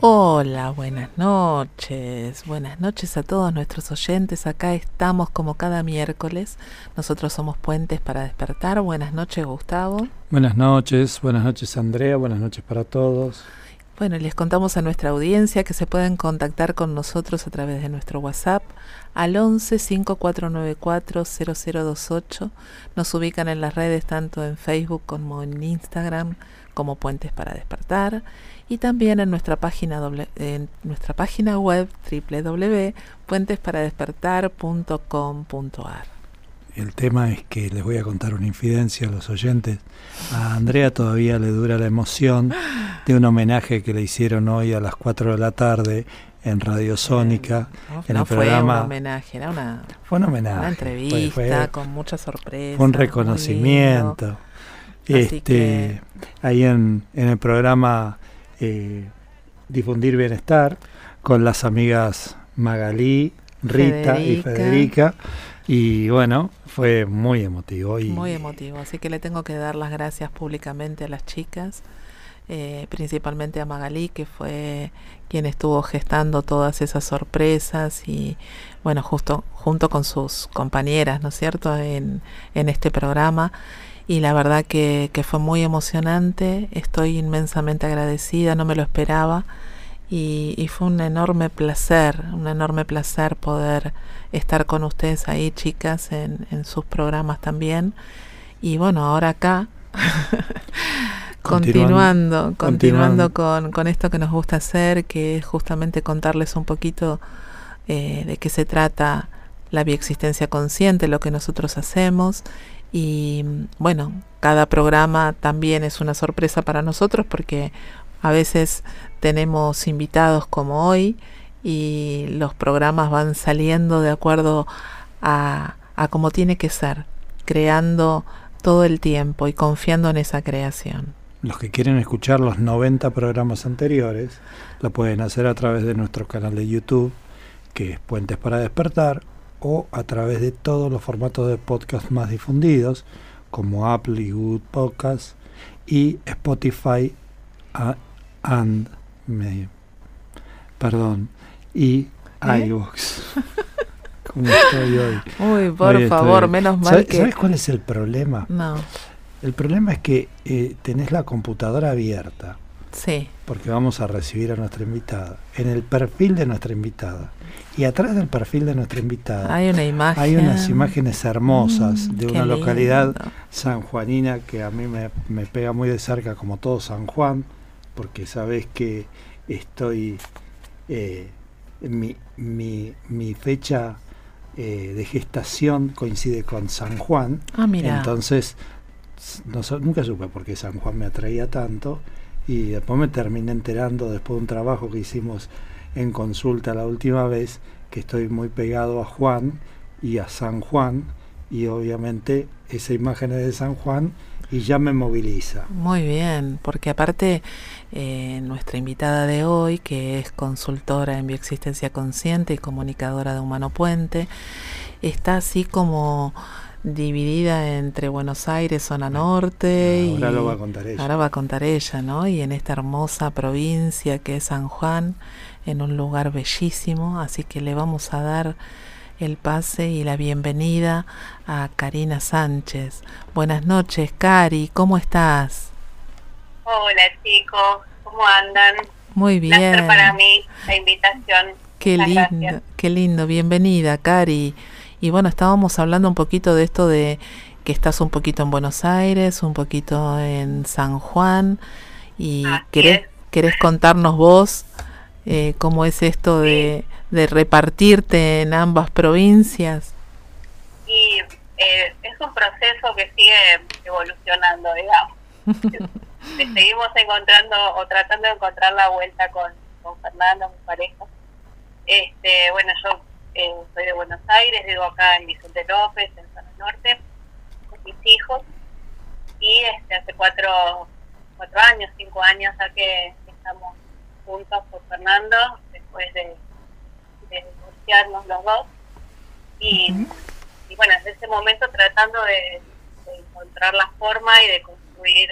Hola, buenas noches. Buenas noches a todos nuestros oyentes. Acá estamos como cada miércoles. Nosotros somos Puentes para despertar. Buenas noches, Gustavo. Buenas noches, buenas noches, Andrea. Buenas noches para todos. Bueno, les contamos a nuestra audiencia que se pueden contactar con nosotros a través de nuestro WhatsApp al 11 5494 0028. Nos ubican en las redes tanto en Facebook como en Instagram como Puentes para despertar y también en nuestra página, doble, en nuestra página web www.puentesparadespertar.com.ar. El tema es que les voy a contar una infidencia a los oyentes. A Andrea todavía le dura la emoción de un homenaje que le hicieron hoy a las 4 de la tarde en Radio Sónica. No, en no el fue programa. un homenaje, era una, Fue un homenaje. una entrevista fue- con muchas sorpresas. fue un reconocimiento. Este, que- ahí en, en el programa eh, Difundir Bienestar con las amigas Magalí, Rita y Federica. Federica. Y bueno, fue muy emotivo. Y, Muy emotivo, así que le tengo que dar las gracias públicamente a las chicas, eh, principalmente a Magalí, que fue quien estuvo gestando todas esas sorpresas y bueno, justo junto con sus compañeras, ¿no es cierto?, en, en este programa. Y la verdad que, que fue muy emocionante, estoy inmensamente agradecida, no me lo esperaba. Y, y fue un enorme placer, un enorme placer poder estar con ustedes ahí, chicas, en, en sus programas también. Y bueno, ahora acá, continuando, continuando, continuando. con, con esto que nos gusta hacer, que es justamente contarles un poquito eh, de qué se trata la bioexistencia consciente, lo que nosotros hacemos. Y bueno, cada programa también es una sorpresa para nosotros porque a veces tenemos invitados como hoy y los programas van saliendo de acuerdo a, a como tiene que ser, creando todo el tiempo y confiando en esa creación. Los que quieren escuchar los 90 programas anteriores lo pueden hacer a través de nuestro canal de YouTube, que es Puentes para Despertar, o a través de todos los formatos de podcast más difundidos, como Apple y Google Podcasts, y Spotify and me- perdón, y ¿Eh? iVoox. ¿Cómo estoy hoy? Uy, por Hoy estoy- favor, menos mal ¿Sabes, que... sabes cuál es el problema? No, El problema es que eh, tenés la computadora abierta sí, porque vamos a recibir a nuestra invitada, en el perfil de nuestra invitada. Y atrás del perfil de nuestra invitada hay una imagen. hay unas imágenes hermosas Mm, de una localidad sanjuanina que a mí me, me pega muy de cerca, como todo San Juan, porque sabes que estoy. eh, mi, mi, mi fecha eh, de gestación coincide con San Juan. Ah, mira. Entonces, no nunca supe por qué San Juan me atraía tanto y después me terminé enterando después de un trabajo que hicimos en consulta la última vez que estoy muy pegado a Juan y a San Juan y obviamente esa imagen es de San Juan y ya me moviliza. Muy bien, porque aparte eh, nuestra invitada de hoy, que es consultora en bioexistencia consciente y comunicadora de Humano Puente, está así como dividida entre Buenos Aires, zona norte, Ahora y lo va a contar ella. ahora va a contar ella, ¿no? Y en esta hermosa provincia que es San Juan, en un lugar bellísimo, así que le vamos a dar el pase y la bienvenida a Karina Sánchez. Buenas noches, Cari, ¿cómo estás? Hola chicos, ¿cómo andan? Muy Placer bien. para mí la invitación. Qué Muchas lindo, gracias. qué lindo. Bienvenida, Cari. Y bueno, estábamos hablando un poquito de esto de que estás un poquito en Buenos Aires, un poquito en San Juan. Y Así querés, es. querés contarnos vos eh, cómo es esto de, de repartirte en ambas provincias. Y eh, es un proceso que sigue evolucionando, digamos. Le seguimos encontrando o tratando de encontrar la vuelta con, con Fernando, mi pareja. Este, bueno, yo eh, soy de Buenos Aires, vivo acá en Vicente López, en Zona Norte, con mis hijos. Y este, hace cuatro, cuatro años, cinco años ya que estamos juntos con Fernando, después de, de divorciarnos los dos. Y, y bueno, desde ese momento tratando de, de encontrar la forma y de construir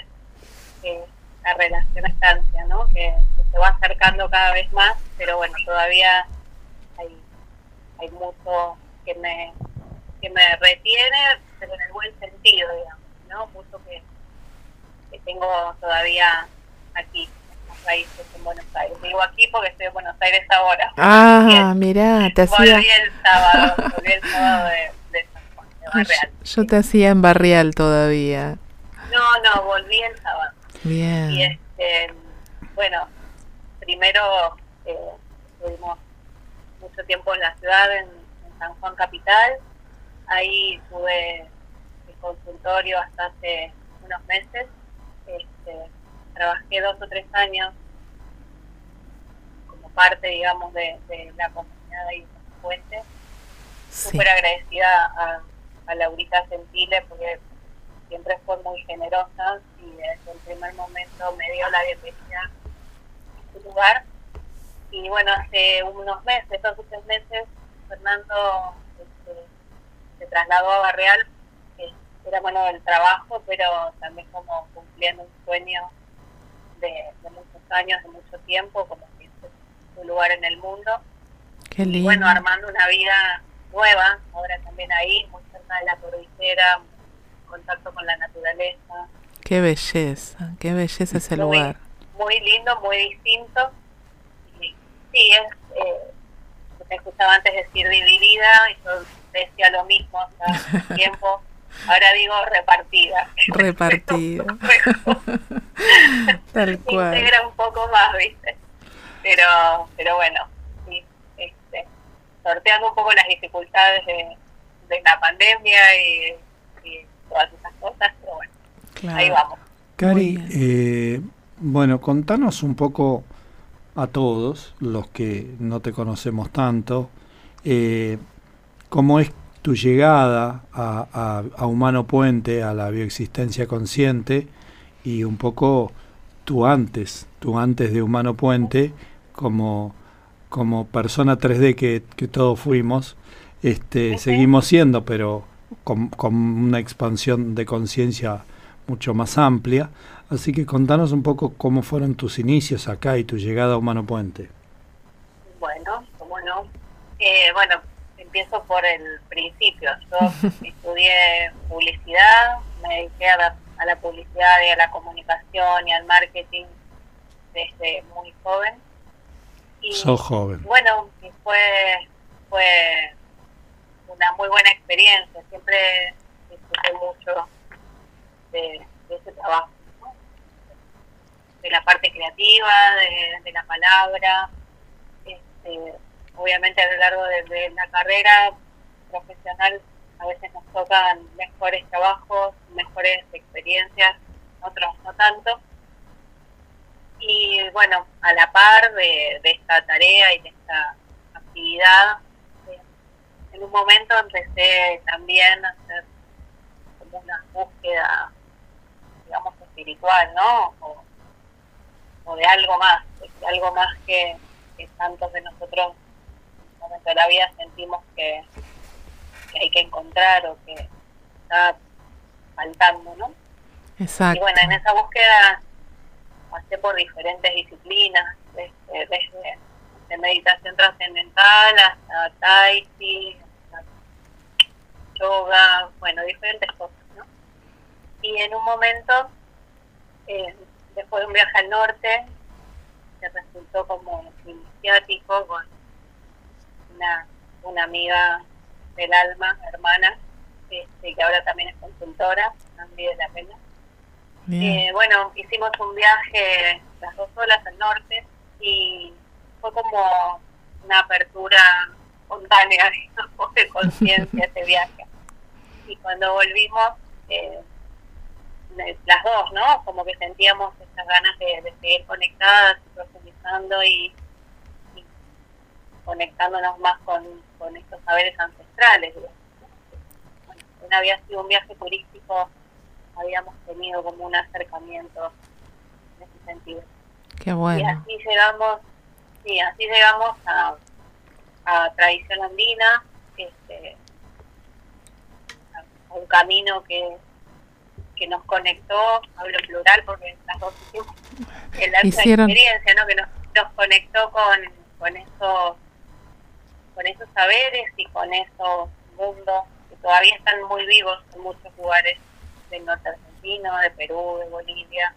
eh, la relación a estancia, ¿no? Que, que se va acercando cada vez más, pero bueno, todavía hay mucho que me, que me retiene, pero en el buen sentido, digamos, ¿no? Mucho que, que tengo todavía aquí raíces en Buenos Aires. Digo aquí porque estoy en Buenos Aires ahora. Ah, mirá, te hacía... Volví el sábado, volví el sábado de, de San Juan, de Barreal. Yo te hacía en Barrial todavía. No, no, volví el sábado. Y Bien. este, bueno, primero eh, estuvimos mucho tiempo en la ciudad, en, en San Juan Capital. Ahí tuve el consultorio hasta hace unos meses. Este, trabajé dos o tres años como parte, digamos, de, de la comunidad de Fuente. Sí. Súper agradecida a, a Laurita Gentile porque siempre fue muy generosa y desde el primer momento me dio la bienvenida a su lugar. Y bueno, hace unos meses, dos o tres meses, Fernando este, se trasladó a Barreal, que era bueno del trabajo, pero también como cumpliendo un sueño de, de muchos años, de mucho tiempo, como que este es su lugar en el mundo. Qué Y lindo. bueno, armando una vida nueva, ahora también ahí, muy cerca de la cordillera, contacto con la naturaleza. Qué belleza, qué belleza ese Muy- lugar. Muy lindo, muy distinto. Sí, es, eh, te escuchaba antes decir dividida, y yo decía lo mismo hace un tiempo. Ahora digo repartida. Repartida. Tal cual. Integra un poco más, ¿viste? Pero, pero bueno, sí, este, sorteando un poco las dificultades de, de la pandemia y, y todas esas cosas, pero bueno, Claro. ahí vamos. Cari, eh, bueno, contanos un poco a todos los que no te conocemos tanto, eh, cómo es tu llegada a, a- a Humano Puente, a la bioexistencia consciente y un poco tu antes, tu antes de Humano Puente, como, como persona 3D que, que todos fuimos, este, seguimos siendo, pero con, con una expansión de conciencia mucho más amplia. Así que contanos un poco cómo fueron tus inicios acá y tu llegada a Humano Puente. Bueno, cómo no. Eh, bueno, empiezo por el principio. Yo estudié publicidad, me dediqué a la, a la publicidad y a la comunicación y al marketing desde muy joven. Y Sos joven. bueno, y fue, fue una muy buena experiencia. Siempre disfruté mucho de, de ese trabajo. De la parte creativa, de, la palabra. Este, obviamente a lo largo de, la carrera profesional a veces nos tocan mejores trabajos, mejores experiencias, otros no tanto. Y bueno, a la par de, esta tarea y de esta actividad, eh, en un momento empecé también a hacer como una búsqueda, digamos, espiritual, ¿no? O de algo más, de algo más que, que tantos de nosotros en un momento de la vida sentimos que, que hay que encontrar o que está faltando, ¿no? Exacto. Y bueno, en esa búsqueda pasé por diferentes disciplinas, desde, desde de meditación trascendental hasta tai chi, hasta yoga, bueno, diferentes cosas, ¿no? Y en un momento, eh, después de un viaje al norte, que resultó como iniciático con una, una amiga del alma, hermana, este, que ahora también es consultora, Andy de la Pena. Eh, bueno, hicimos un viaje las dos solas al norte y fue como una apertura espontánea digamos, de conciencia ese viaje. Y cuando volvimos, eh, las dos, ¿no? Como que sentíamos esas ganas de, de seguir conectadas y profundizando y, y conectándonos más con, con estos saberes ancestrales. Bueno, no había sido un viaje turístico habíamos tenido como un acercamiento en ese sentido. Qué Y bueno. así llegamos, sí, así llegamos a, a tradición andina, este, a, a un camino que, que nos conectó, hablo plural porque las dos hicimos el Hicieron- experiencia, ¿no? Que nos, nos conectó con, con esos con esos saberes y con esos mundos que todavía están muy vivos en muchos lugares del norte argentino, de Perú, de Bolivia,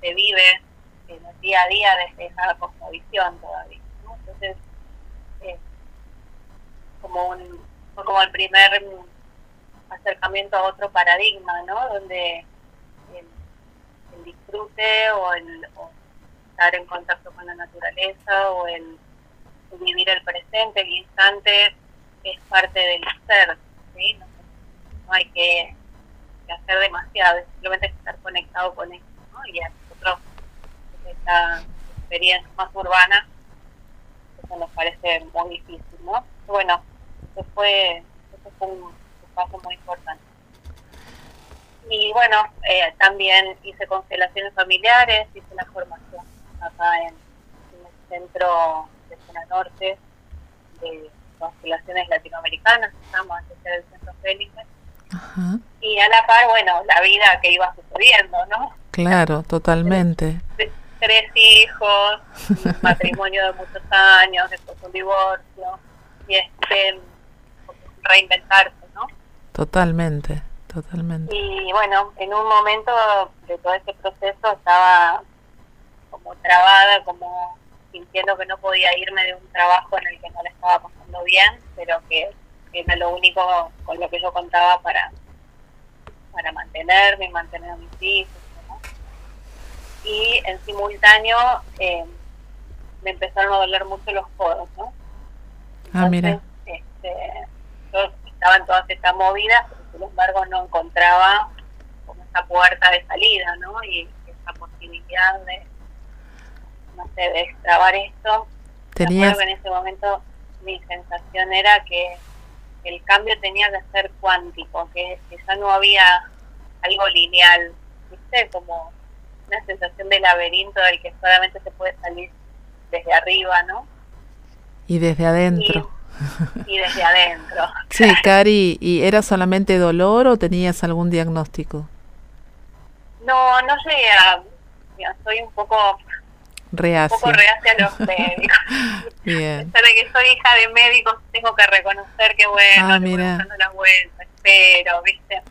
se vive en el día a día desde esa cosmovisión todavía. Entonces, eh, como un, fue como el primer acercamiento a otro paradigma, ¿no? Donde el, disfrute o el estar en contacto con la naturaleza o el vivir el presente, el instante, es parte del ser, ¿sí? No, hay que, hacer demasiado, simplemente estar conectado con eso, ¿no? Y a nosotros, esta experiencia más urbana, eso nos parece muy difícil, ¿no? Bueno, eso fue, eso fue un, paso muy importante. Y bueno, eh, también hice constelaciones familiares, hice la formación acá en, en el centro de zona norte de constelaciones latinoamericanas, estamos en el centro Félix. Y a la par, bueno, la vida que iba sucediendo, ¿no? Claro, totalmente. Tres, hijos, un matrimonio de muchos años, después un divorcio, y este, reinventarse. Totalmente, totalmente. Y bueno, en un momento de todo este proceso estaba como trabada, como sintiendo que no podía irme de un trabajo en el que no le estaba pasando bien, pero que, era lo único con lo que yo contaba para, para mantenerme y mantener a mis hijos. Y en simultáneo eh, me empezaron a doler mucho los codos. ¿no? ah, mira. Este, yo estaba en todas estas movidas, pero sin embargo no encontraba como esa puerta de salida, ¿no? Y esa posibilidad de, no sé, de extrabar esto. Tenías... en ese momento mi sensación era que el cambio tenía que ser cuántico, que, ya no había algo lineal, ¿viste? Como una sensación de laberinto del que solamente se puede salir desde arriba, ¿no? Y desde adentro. Y, desde adentro. Sí, Cari, ¿y era solamente dolor o tenías algún diagnóstico? No, no llegué a... Soy un poco reacia. un poco reacia a los médicos. Bien. de que soy hija de médicos, tengo que reconocer que bueno, ah, mira. dando la vuelta, espero, ¿viste?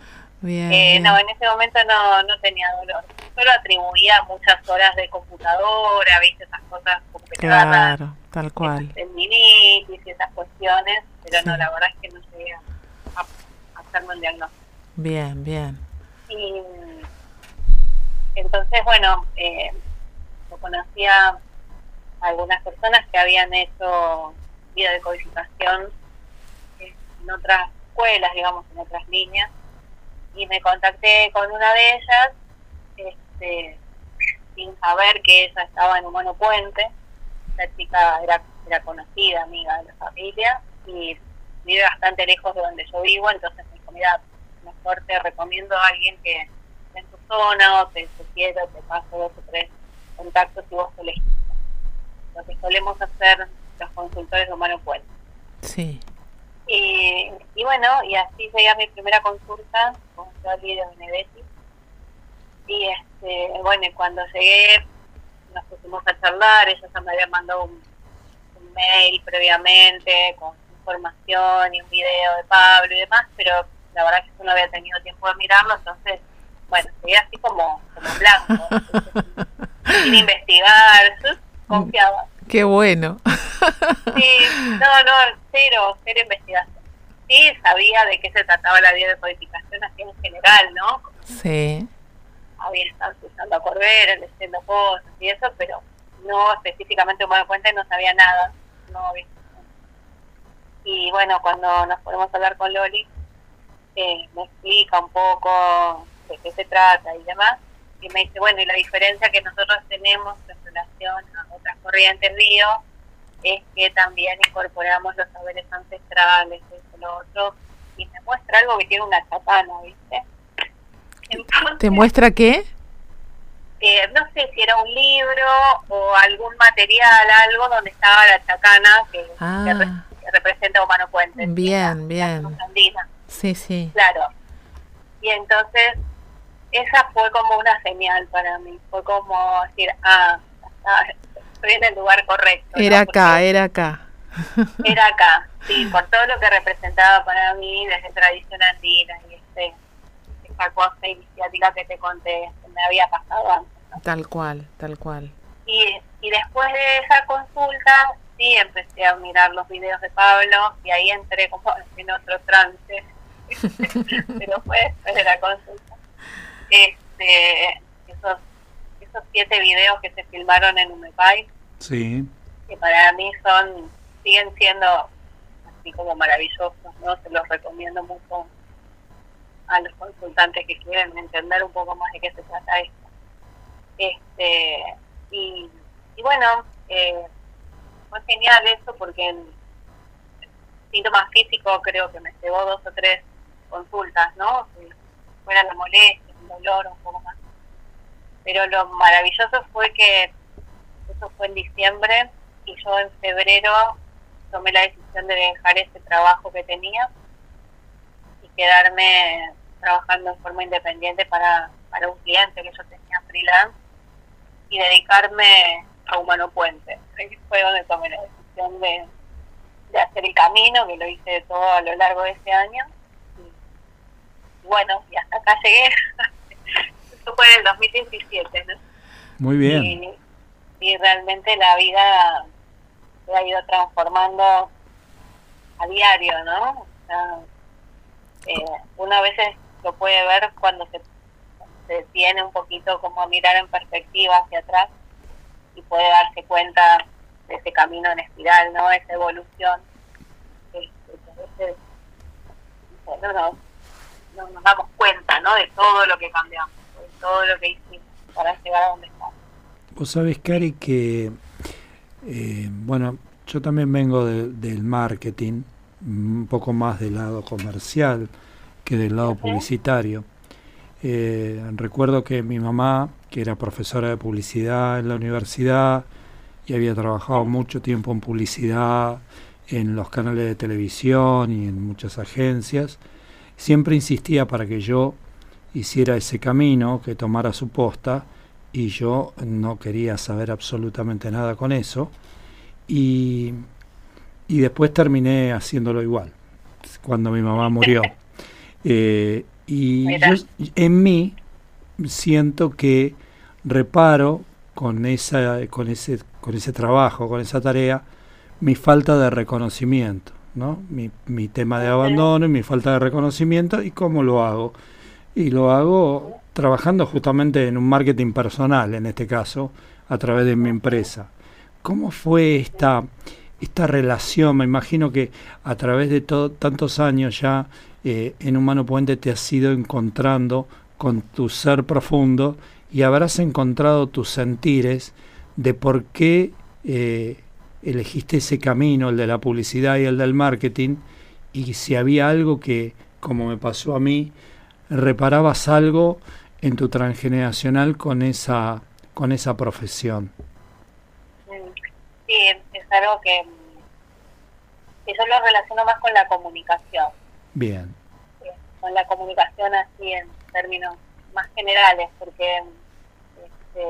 Bien, eh, No, en ese momento no, no tenía dolor. Solo atribuía muchas horas de computadora, ¿viste? Esas cosas que Claro, tal cual. Tendinitis y esas cuestiones, pero no, la verdad es que no llegué a, a hacerme un diagnóstico. Bien, bien. Y entonces, bueno, eh, conocía a algunas personas que habían hecho vida de codificación en otras escuelas, digamos, en otras líneas, y me contacté con una de ellas, este, sin saber que ella estaba en Humano Puente, la chica era, era conocida, amiga de la familia, y vive bastante lejos de donde yo vivo, entonces me dijo, mira, mejor te recomiendo a alguien que esté en tu zona, o te sugiero, te paso dos o tres contactos y vos elegís. Lo que solemos hacer los consultores de Humano Puente. Sí. Y, y bueno, y así llegué a mi primera consulta con Jolie de Benedetti. Y este, bueno, cuando llegué nos pusimos a charlar, ella ya me había mandado un, un mail previamente con información y un video de Pablo y demás, pero la verdad es que yo no había tenido tiempo de mirarlo, entonces, bueno, llegué así como, como blanco. sin investigar, confiaba. Qué bueno. Sí, no, no, cero, cero investigación. Sí, sabía de qué se trataba la biodecodificación así en general, ¿no? Sí. Había estado usando a Corbera, leyendo cosas y eso, pero no específicamente me doy cuenta y no sabía nada. No Y bueno, cuando nos ponemos a hablar con Loli, eh, me explica un poco de qué se trata y demás y me dice, bueno, y la diferencia que nosotros tenemos en relación a otras corrientes río es que también incorporamos los saberes ancestrales, eso, lo otro, y me muestra algo que tiene una chacana, ¿viste? ¿Te muestra qué? Eh, no sé si era un libro o algún material, algo donde estaba la chacana que, ah. representa Humano Puente. Bien, bien. Sí, sí. Claro. Y entonces esa fue como una señal para mí, fue como decir, ah, ah, estoy en el lugar correcto. Era acá, era acá. Era acá, sí, por todo lo que representaba para mí desde tradición andina y este, esa cosa iniciática que te conté, que me había pasado antes. Tal cual, tal cual. Y, y después de esa consulta, sí empecé a mirar los videos de Pablo y ahí entré como en otro trance, pero fue después de la consulta. Este, esos, esos siete videos que se filmaron en UMEPAI, sí. que para mí son siguen siendo así como maravillosos, ¿no? Se los recomiendo mucho a los consultantes que quieren entender un poco más de qué se trata esto. Este, y, y bueno, eh, fue genial eso porque en síntomas físicos creo que me llevó dos o tres consultas, ¿no? Si fuera la molestia, dolor, un poco más. Pero lo maravilloso fue que eso fue en diciembre y yo en febrero tomé la decisión de dejar ese trabajo que tenía y quedarme trabajando en forma independiente para, para un cliente que yo tenía freelance y dedicarme a Humano Puente. Ahí fue donde tomé la decisión de, de hacer el camino, que lo hice todo a lo largo de ese año. Y, bueno, y hasta acá llegué. Eso fue en el 2017, ¿no? Muy bien. Y, y realmente la vida se ha ido transformando a diario, ¿no? O sea, eh, uno a veces lo puede ver cuando se, se tiene un poquito como a mirar en perspectiva hacia atrás y puede darse cuenta de ese camino en espiral, ¿no? Esa evolución. Este, que a veces no, no, no nos damos cuenta, ¿no? De todo lo que cambiamos, de todo lo que hicimos para llegar a donde estamos. Vos sabés, Cari, que, eh, bueno, yo también vengo de, del marketing, un poco más del lado comercial que del lado publicitario. Eh, recuerdo que mi mamá, que era profesora de publicidad en la universidad y había trabajado mucho tiempo en publicidad en los canales de televisión y en muchas agencias, siempre insistía para que yo hiciera ese camino, que tomara su posta, y yo no quería saber absolutamente nada con eso, y, y después terminé haciéndolo igual, cuando mi mamá murió. Eh, y yo, en mí siento que reparo con esa con ese con ese trabajo con esa tarea mi falta de reconocimiento no mi, mi tema de abandono y mi falta de reconocimiento y cómo lo hago y lo hago trabajando justamente en un marketing personal en este caso a través de mi empresa. Cómo fue esta esta relación me imagino que a través de todo, tantos años ya eh, en Humano Puente te has ido encontrando con tu ser profundo y habrás encontrado tus sentires de por qué eh, elegiste ese camino, el de la publicidad y el del marketing, y si había algo que, como me pasó a mí, reparabas algo en tu transgeneracional con esa, con esa profesión. Sí, es algo que, que yo lo relaciono más con la comunicación. Bien. Con la comunicación así en términos más generales, porque este,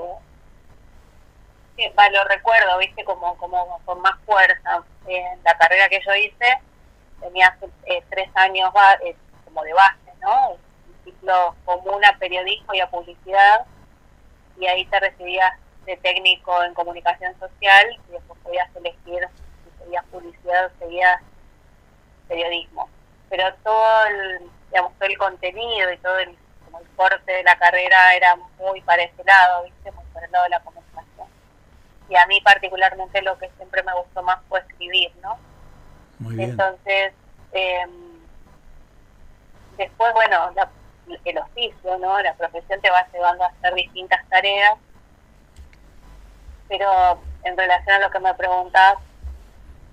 va, lo recuerdo, viste, como, como con más fuerza. En la carrera que yo hice, tenía eh, tres años ba eh, como de base, ¿no? Un ciclo común a periodismo y a publicidad, y ahí te recibías de técnico en comunicación social, y después podías elegir si seguías publicidad o seguías periodismo. Pero todo el, digamos, todo el contenido y todo el como el corte de la carrera era muy para ese lado, ¿viste? Muy para el lado de la comunicación. Y a mí particularmente lo que siempre me gustó más fue escribir, ¿no? Muy bien. Entonces, eh, después, bueno, la, el oficio, ¿no? La profesión te va llevando a hacer distintas tareas, pero en relación a lo que me preguntas,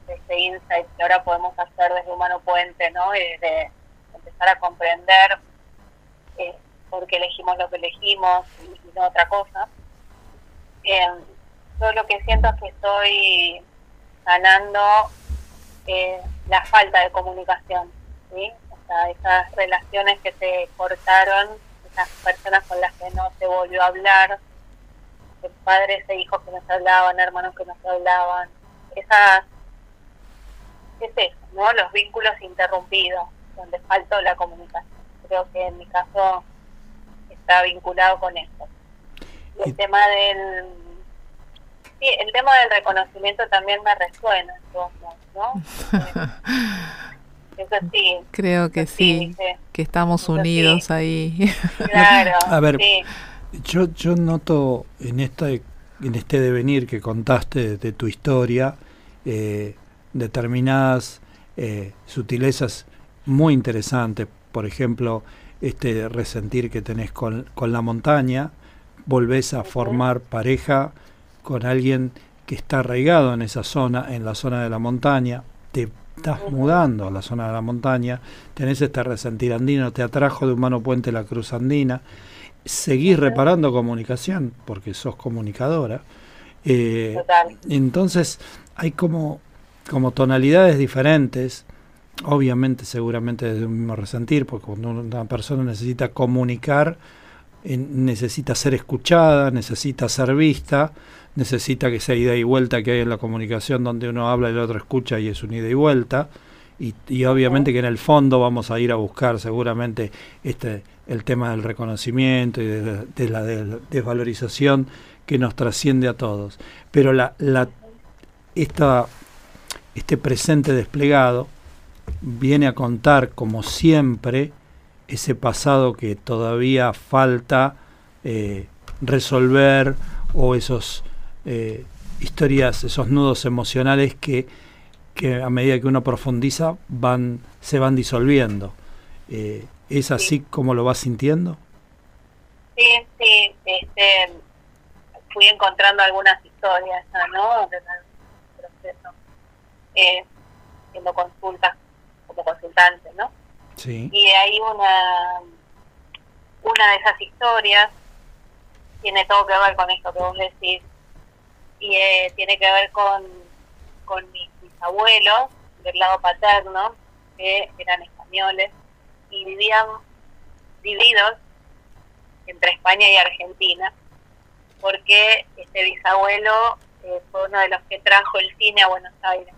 este insight que ahora podemos hacer desde Humano Puente, ¿no? Y de empezar a comprender eh, por qué elegimos lo que elegimos y, y no otra cosa. Eh, yo lo que siento es que estoy sanando eh, la falta de comunicación, ¿sí? O sea, esas relaciones que se cortaron, esas personas con las que no se volvió a hablar, padres e hijos que no se hablaban, hermanos que no se hablaban, esas, es eso, ¿no? Los vínculos interrumpidos, donde faltó la comunicación. Creo que en mi caso está vinculado con eso. el tema del sí, el tema del reconocimiento también me resuena, ¿no? Eso sí. Creo que sí, que estamos unidos ahí. Claro. A ver, yo, yo noto en, esta, en este devenir que contaste de, tu historia eh, determinadas eh, sutilezas muy interesantes. Por ejemplo, este resentir que tenés con, con la montaña, volvés a formar pareja con alguien que está arraigado en esa zona, en la zona de la montaña, te estás mudando a la zona de la montaña, tenés este resentir andino, te atrajo de Humano Puente la Cruz Andina, seguís reparando comunicación, porque sos comunicadora. Eh, entonces hay como, como tonalidades diferentes, obviamente seguramente desde un mismo resentir, porque cuando una persona necesita comunicar, necesita ser escuchada, necesita ser vista, necesita que sea ida y vuelta que hay en la comunicación donde uno habla y el otro escucha y es un ida y vuelta. Y, obviamente que en el fondo vamos a ir a buscar seguramente este el tema del reconocimiento y de, la desvalorización que nos trasciende a todos. Pero la, la, esta, este presente desplegado viene a contar, como siempre, ese pasado que todavía falta eh, resolver o esos eh, historias, esos nudos emocionales que, que, a medida que uno profundiza van, se van disolviendo. Eh, ¿Es así como lo vas sintiendo? Sí, sí, este, fui encontrando algunas historias, ¿no? De proceso, eh, haciendo consultas como consultante, ¿no? Sí. Y hay una, una de esas historias, tiene todo que ver con esto que vos decís, y eh, tiene que ver con, con mis, abuelos del lado paterno, que eran españoles, y vivían vividos entre España y Argentina, porque este bisabuelo eh, fue uno de los que trajo el cine a Buenos Aires.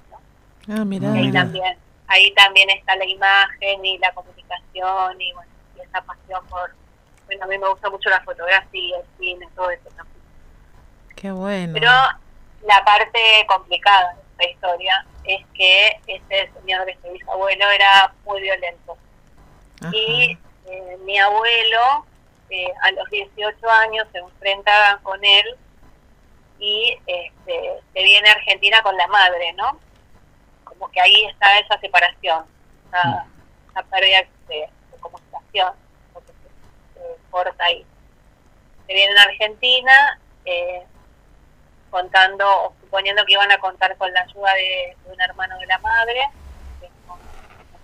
Ah, mira, ahí también ahí también está la imagen y la comunicación y bueno y esa pasión por bueno a mí me gusta mucho la fotografía el cine todo eso también. Qué bueno. Pero la parte complicada de esta historia es que este señor este bisabuelo era muy violento. Y eh, mi abuelo eh, a los 18 años se enfrenta con él y este, se viene a Argentina con la madre, ¿no? Como que ahí está esa separación, esa, esa pérdida de, comunicación, porque se, corta ahí. Se viene a Argentina eh, contando, o suponiendo que iban a contar con la ayuda de, un hermano de la madre, que no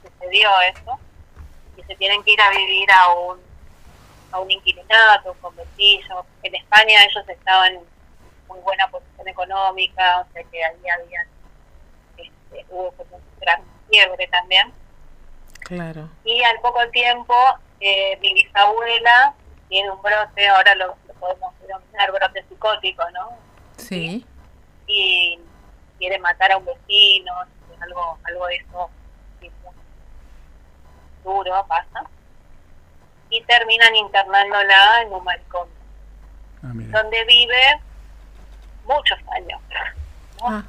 sucedió eso y se tienen que ir a vivir a un a un inquilinato, un conventillo. En España ellos estaban en muy buena posición económica, o sea que ahí había, este, hubo como un gran quiebre también. Claro. Y al poco tiempo, eh, mi bisabuela tiene un brote, ahora lo, podemos denominar brote psicótico, ¿no? Sí. Y, quiere matar a un vecino, algo, algo de eso duro pasa, y terminan internándola en un manicomio, ah, donde vive muchos años. Ah.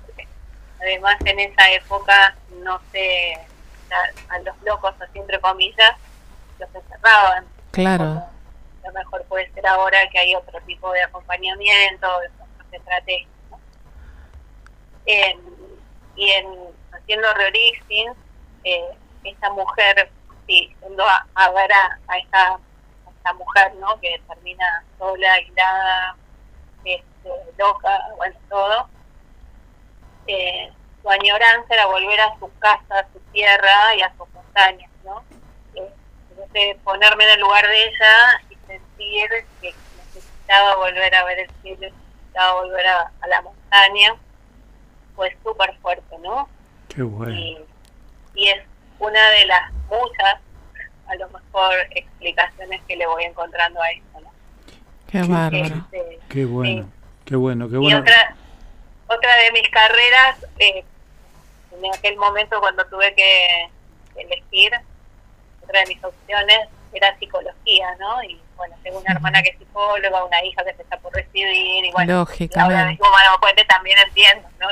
Además, en esa época, no sé, a, los locos, así entre comillas, los encerraban. Claro. lo mejor puede ser ahora que hay otro tipo de acompañamiento, de estrategias. y en haciendo reorixing, eh, esta mujer sí, yendo a, ver a, esta, mujer, ¿no? Que termina sola, aislada, este, loca, bueno, todo. Eh, su añoranza era volver a su casa, a su tierra y a sus montañas, ¿no? Eh, ponerme en el lugar de ella y sentir que necesitaba volver a ver el cielo, necesitaba volver a, la montaña, fue súper fuerte, ¿no? Qué bueno. y es una de las muchas, a lo mejor, explicaciones que le voy encontrando a esto. ¿no? Qué bárbaro. Qué bueno. Qué bueno, qué bueno. Y otra, otra de mis carreras, eh, en aquel momento cuando tuve que elegir, otra de mis opciones era psicología, ¿no? Y bueno, tengo una hermana que es psicóloga, una hija que se está por recibir, y bueno, ahora mismo Mano también entiendo, ¿no?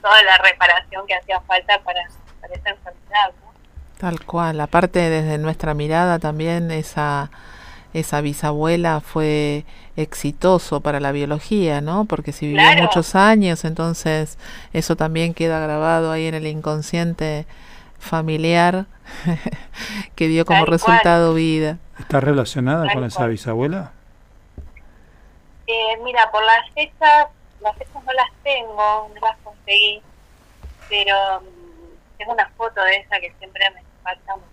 toda la reparación que hacía falta para, para esa enfermedad, ¿no? Tal cual, aparte desde nuestra mirada también esa esa bisabuela fue exitoso para la biología, ¿no? Porque si vivió muchos años, entonces eso también queda grabado ahí en el inconsciente familiar que dio como resultado vida. ¿Está relacionada con esa bisabuela? Eh, mira, por las fechas, las fechas no las tengo, no las conseguí, pero mm, tengo una foto de esa que siempre me falta mucho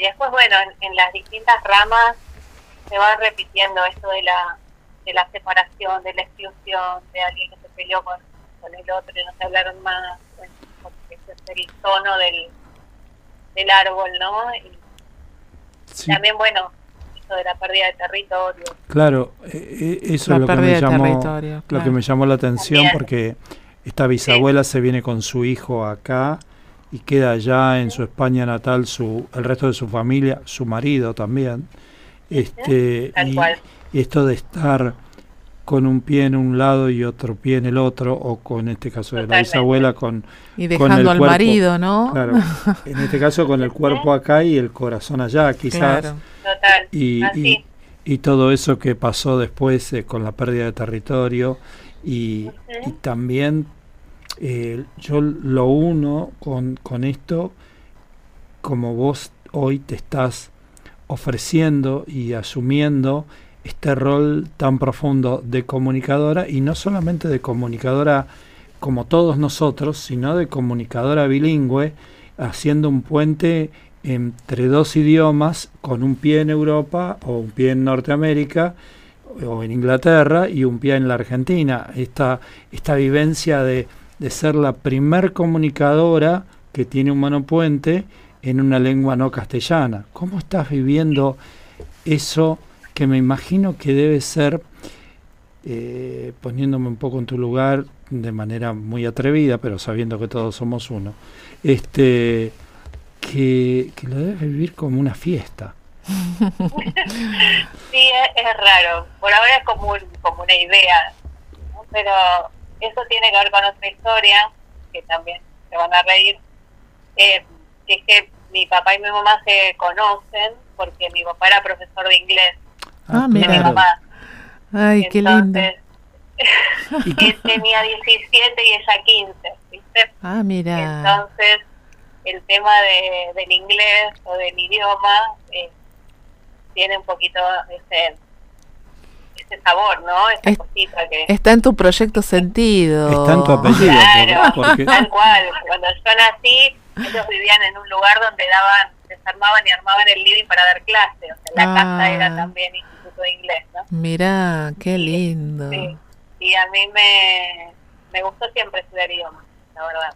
y después, bueno, en, las distintas ramas se va repitiendo esto de la, de la separación, de la exclusión, de alguien que se peleó con, con el otro y no se hablaron más, porque ese es el tono del, del árbol, ¿no? Y también, bueno, esto de la pérdida de territorio. Claro, eh, eh, eso es lo que, me llamó, lo que me llamó la atención porque esta bisabuela se viene con su hijo acá y queda allá en su España natal su, el resto de su familia, su marido también. Este, y, esto de estar con un pie en un lado y otro pie en el otro, o con este caso de la bisabuela con, y dejando al marido, ¿no? Claro, en este caso con el cuerpo acá y el corazón allá, quizás. Y, y, todo eso que pasó después eh, con la pérdida de territorio y, y también eh, yo lo uno con, con esto como vos hoy te estás ofreciendo y asumiendo este rol tan profundo de comunicadora y no solamente de comunicadora como todos nosotros, sino de comunicadora bilingüe, haciendo un puente entre dos idiomas con un pie en Europa o un pie en Norteamérica o en Inglaterra y un pie en la Argentina. Esta, esta vivencia de de ser la primer comunicadora que tiene un monopuente en una lengua no castellana. ¿Cómo estás viviendo eso que me imagino que debe ser, eh, poniéndome un poco en tu lugar de manera muy atrevida, pero sabiendo que todos somos uno, este, que, lo debes vivir como una fiesta? sí, es, raro. Por ahora es como, como una idea, pero eso tiene que ver con otra historia, que también se van a reír, eh, que es que mi papá y mi mamá se conocen porque mi papá era profesor de inglés ah, de mi mamá. Ay, qué lindo. él tenía 17 y ella 15, ¿viste? Ah, mira. Entonces, el tema de, del inglés o del idioma eh, tiene un poquito ese ese sabor, ¿no? Esa cosita que... Está en tu proyecto sentido. Está en tu apellido. Claro, tal cual. Cuando yo nací, ellos vivían en un lugar donde daban, desarmaban y armaban el living para dar clase. O sea, la casa era ah. también instituto de inglés, ¿no? Mirá, qué lindo. Sí. Y a mí me, me gustó siempre estudiar idiomas, la verdad.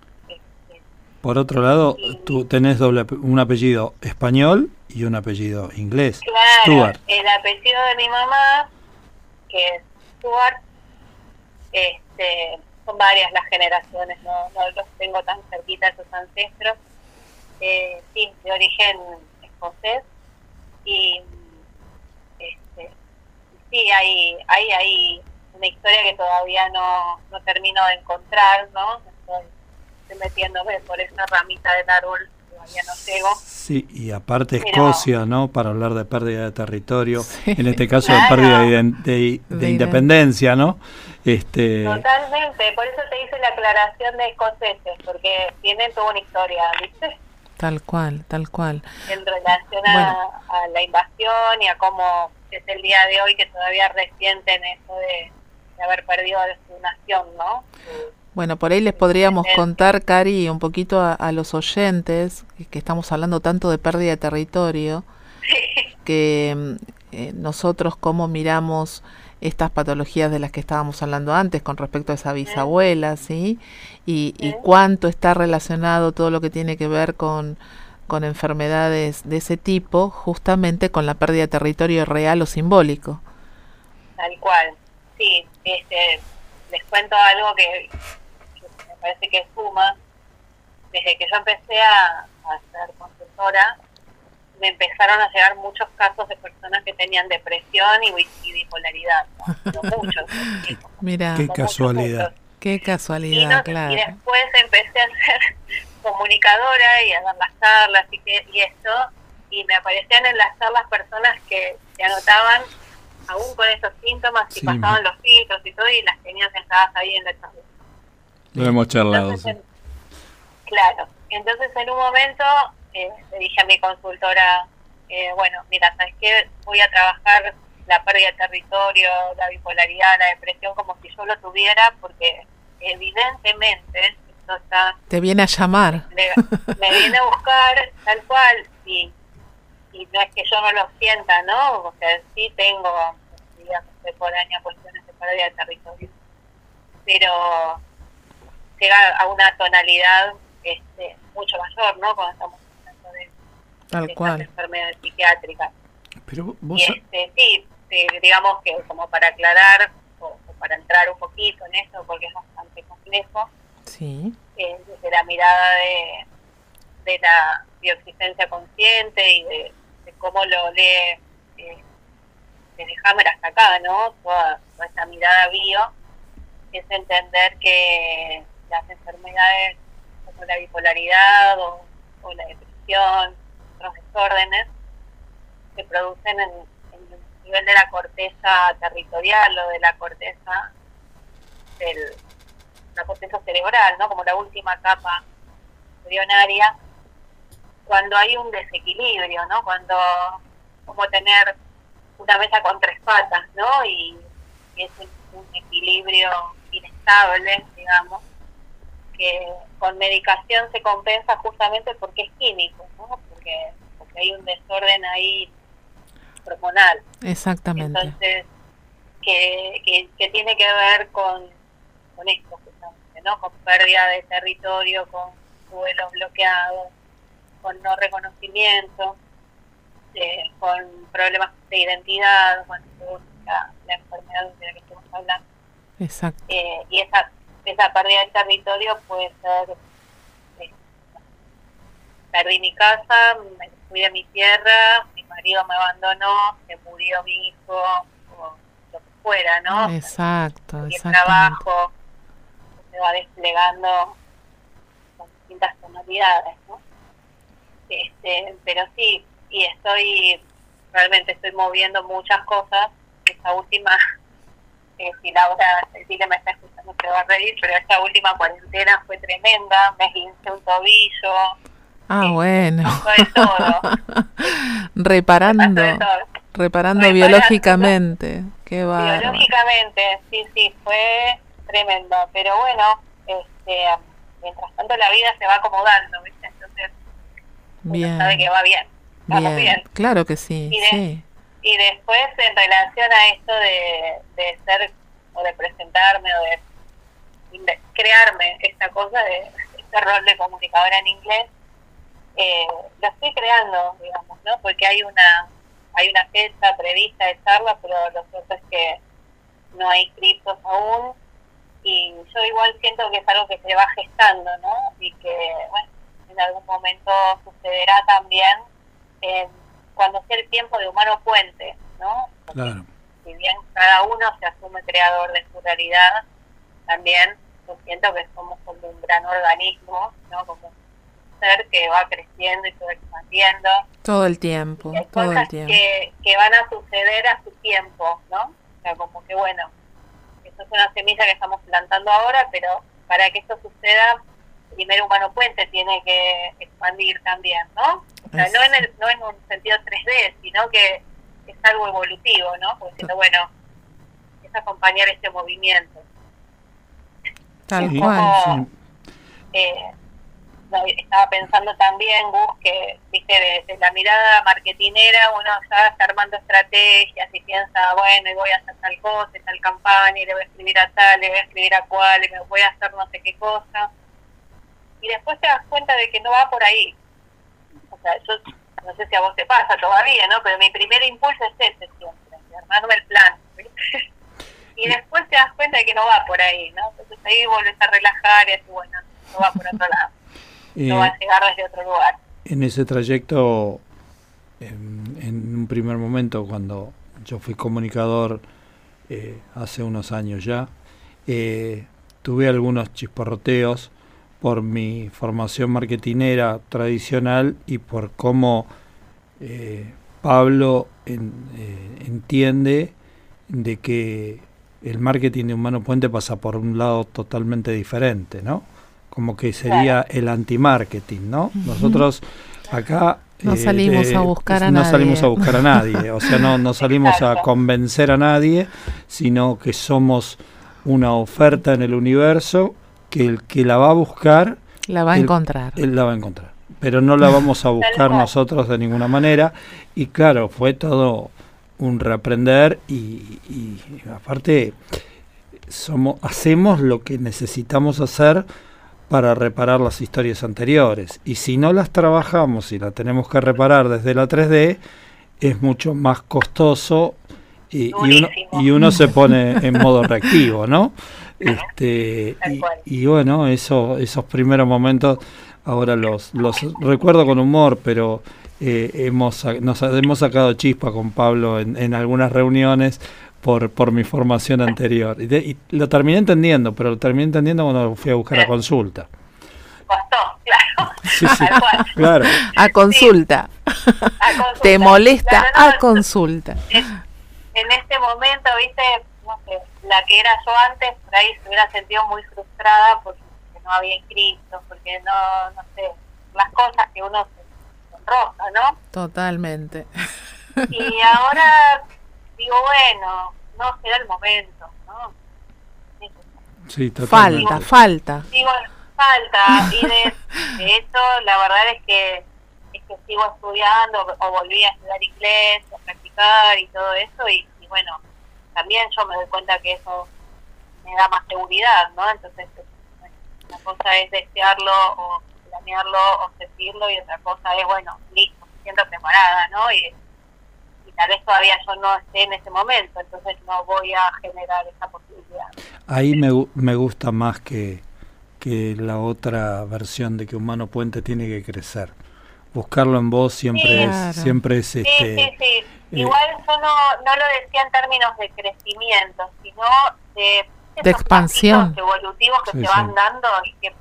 Por otro lado, tú tenés doble, un apellido español y un apellido inglés. Claro, el apellido de mi mamá que es Stuart. Este, son varias las generaciones, no, no los tengo tan cerquita esos ancestros. Eh, sí, de origen escocés. Y este, sí, hay, hay, hay una historia que todavía no, no termino de encontrar, ¿no? Estoy, estoy metiéndome por esa ramita del árbol Sí, y aparte Escocia, ¿no? Para hablar de pérdida de territorio, en este caso de pérdida de, independencia, ¿no? Este... Totalmente, por eso te hice la aclaración de escoceses, porque tienen toda una historia, ¿viste? Tal cual, tal cual. En relación a, la invasión y a cómo es el día de hoy que todavía resienten eso de, de haber perdido su nación, ¿no? Bueno, por ahí les podríamos contar, Cari, un poquito a, los oyentes, que, estamos hablando tanto de pérdida de territorio, que mm, eh, nosotros cómo miramos estas patologías de las que estábamos hablando antes con respecto a esa bisabuela, ¿sí? Y, y cuánto está relacionado todo lo que tiene que ver con, con enfermedades de ese tipo, justamente con la pérdida de territorio real o simbólico. Tal cual, sí este, les cuento algo que, me parece que suma. Desde que yo empecé a, a ser consultora, me empezaron a llegar muchos casos de personas que tenían depresión y, bipolaridad, muchos. Mira, qué casualidad. Qué casualidad, claro. Y después empecé a ser comunicadora y a dar las charlas y, que, y esto, y me aparecían en las charlas personas que se anotaban aún con esos síntomas y pasaban los filtros y todo y las tenían sentadas ahí en la charla. Lo hemos charlado. claro, entonces en un momento eh, le dije a mi consultora, eh, bueno, mira, ¿sabes qué? Voy a trabajar la pérdida de territorio, la bipolaridad, la depresión como si yo lo tuviera, porque evidentemente esto está... Te viene a llamar. Me, viene a buscar tal cual y, y no es que yo no lo sienta, ¿no? O sea, sí tengo, digamos, año cuestiones de pérdida de territorio, pero llega a una tonalidad este, mucho mayor, ¿no? Cuando estamos Tal cual. enfermedades psiquiátricas. Pero vos... este, sí, digamos que como para aclarar o, para entrar un poquito en esto, porque es bastante complejo, sí. Eh, desde la mirada de, de la bioexistencia consciente y de, cómo lo lee eh, desde Hammer hasta acá, ¿no? Toda, toda esta mirada bio, es entender que las enfermedades como la bipolaridad o, o la depresión los desórdenes se producen en, el nivel de la corteza territorial o de la corteza del la corteza cerebral, ¿no? Como la última capa embrionaria, cuando hay un desequilibrio, ¿no? Cuando como tener una mesa con tres patas, ¿no? Y, es un equilibrio inestable, digamos, que con medicación se compensa justamente porque es químico, ¿no? Porque, hay un desorden ahí hormonal. Exactamente. Entonces, que, que, tiene que ver con, con esto justamente, ¿no? Con pérdida de territorio, con vuelos bloqueados, con no reconocimiento, eh, con problemas de identidad, bueno, la, la enfermedad de la que estamos hablando. Exacto. Eh, y esa, esa pérdida de territorio puede ser perdí mi casa, me fui de mi tierra, mi marido me abandonó, se murió mi hijo, o lo que fuera, ¿no? Exacto, y el trabajo se va desplegando con distintas tonalidades, ¿no? Este, pero sí, y estoy, realmente estoy moviendo muchas cosas. Esta última, eh, si Laura, si me está escuchando se va a reír, pero esta última cuarentena fue tremenda, me hice un tobillo, Ah, bueno. reparando, reparando, biológicamente. Qué va. Biológicamente, sí, sí, fue tremendo. Pero bueno, este, mientras tanto la vida se va acomodando, ¿viste? Entonces, bien. sabe que va bien. Vamos bien. Claro que sí. Y, sí. y después, en relación a esto de, de ser o de presentarme o de crearme esta cosa de este rol de comunicadora en inglés, eh, lo estoy creando, digamos, ¿no? Porque hay una hay una fecha prevista de charla, pero lo cierto es que no hay criptos aún y yo igual siento que es algo que se va gestando, ¿no? Y que, bueno, en algún momento sucederá también cuando sea el tiempo de humano puente, ¿no? claro. Si bien cada uno se asume creador de su realidad, también yo siento que somos como un gran organismo, ¿no? Como que va creciendo y se va expandiendo. Todo el tiempo, todo el tiempo. Que, que van a suceder a su tiempo, ¿no? O sea, como que bueno, esto es una semilla que estamos plantando ahora, pero para que esto suceda, primero Humano Puente tiene que expandir también, ¿no? O sea, no en, el, no en un sentido 3D, sino que es algo evolutivo, ¿no? Porque bueno, es acompañar este movimiento. Tal cual. sí. eh, estaba pensando también, Gus, que viste desde la mirada marketinera uno ya está armando estrategias y piensa, bueno, y voy a hacer tal cosa, tal campaña, y le voy a escribir a tal, le voy a escribir a cual, me voy a hacer no sé qué cosa. Y después te das cuenta de que no va por ahí. O sea, yo no sé si a vos te pasa todavía, ¿no? Pero mi primer impulso es ese siempre, armarme el plan. y después te das cuenta de que no va por ahí, ¿no? Entonces ahí vuelves a relajar y así, bueno, no va por otro lado, no va a llegar desde otro lugar. En ese trayecto, en, en un primer momento, cuando yo fui comunicador eh, hace unos años ya, eh, tuve algunos chisporroteos por mi formación marketinera tradicional y por cómo eh, Pablo entiende de que el marketing de Humano Puente pasa por un lado totalmente diferente, ¿no? Como que sería el anti-marketing, ¿no? Nosotros acá no salimos a buscar a nadie. No salimos a buscar a nadie, o sea, no, no salimos a convencer a nadie, sino que somos una oferta en el universo que el que la va a buscar... La va a encontrar. Él la va a encontrar. Pero no la vamos a buscar nosotros de ninguna manera. Y claro, fue todo un reaprender y, y aparte somos, hacemos lo que necesitamos hacer para reparar las historias anteriores. Y si no las trabajamos y las tenemos que reparar desde la 3D, es mucho más costoso y, uno, y uno se pone en modo reactivo, ¿no? Este, y, bueno, eso, esos primeros momentos ahora los, los recuerdo con humor, pero eh, hemos, nos hemos sacado chispa con Pablo en, en algunas reuniones por, por mi formación anterior. Y, lo terminé entendiendo, pero lo terminé entendiendo cuando fui a buscar a consulta. Costó, claro. Sí, sí, claro. A consulta. A consulta. Te molesta a consulta. En, este momento, viste, no sé, la que era yo antes, por ahí se hubiera sentido muy frustrada porque no había inscrito, porque no, no sé, las cosas que uno se enroja, ¿no? Totalmente. Y ahora digo, bueno, no será el momento, ¿no? Sí, falta, falta. Digo, falta. Y de, de, hecho, la verdad es que, es que sigo estudiando o volví a estudiar inglés, a practicar y todo eso. Y, bueno, también yo me doy cuenta que eso me da más seguridad, ¿no? Entonces, una cosa es desearlo o planearlo o sentirlo y otra cosa es, bueno, listo, me siento preparada, ¿no? Y tal vez todavía yo no esté en ese momento, entonces no voy a generar esa posibilidad. Ahí me, me gusta más que, que la otra versión de que Humano Puente tiene que crecer. Buscarlo en vos siempre es siempre es este sí, sí, sí. Eh, Igual yo no, no lo decía en términos de crecimiento, sino de, de expansión evolutivos que se van dando y que,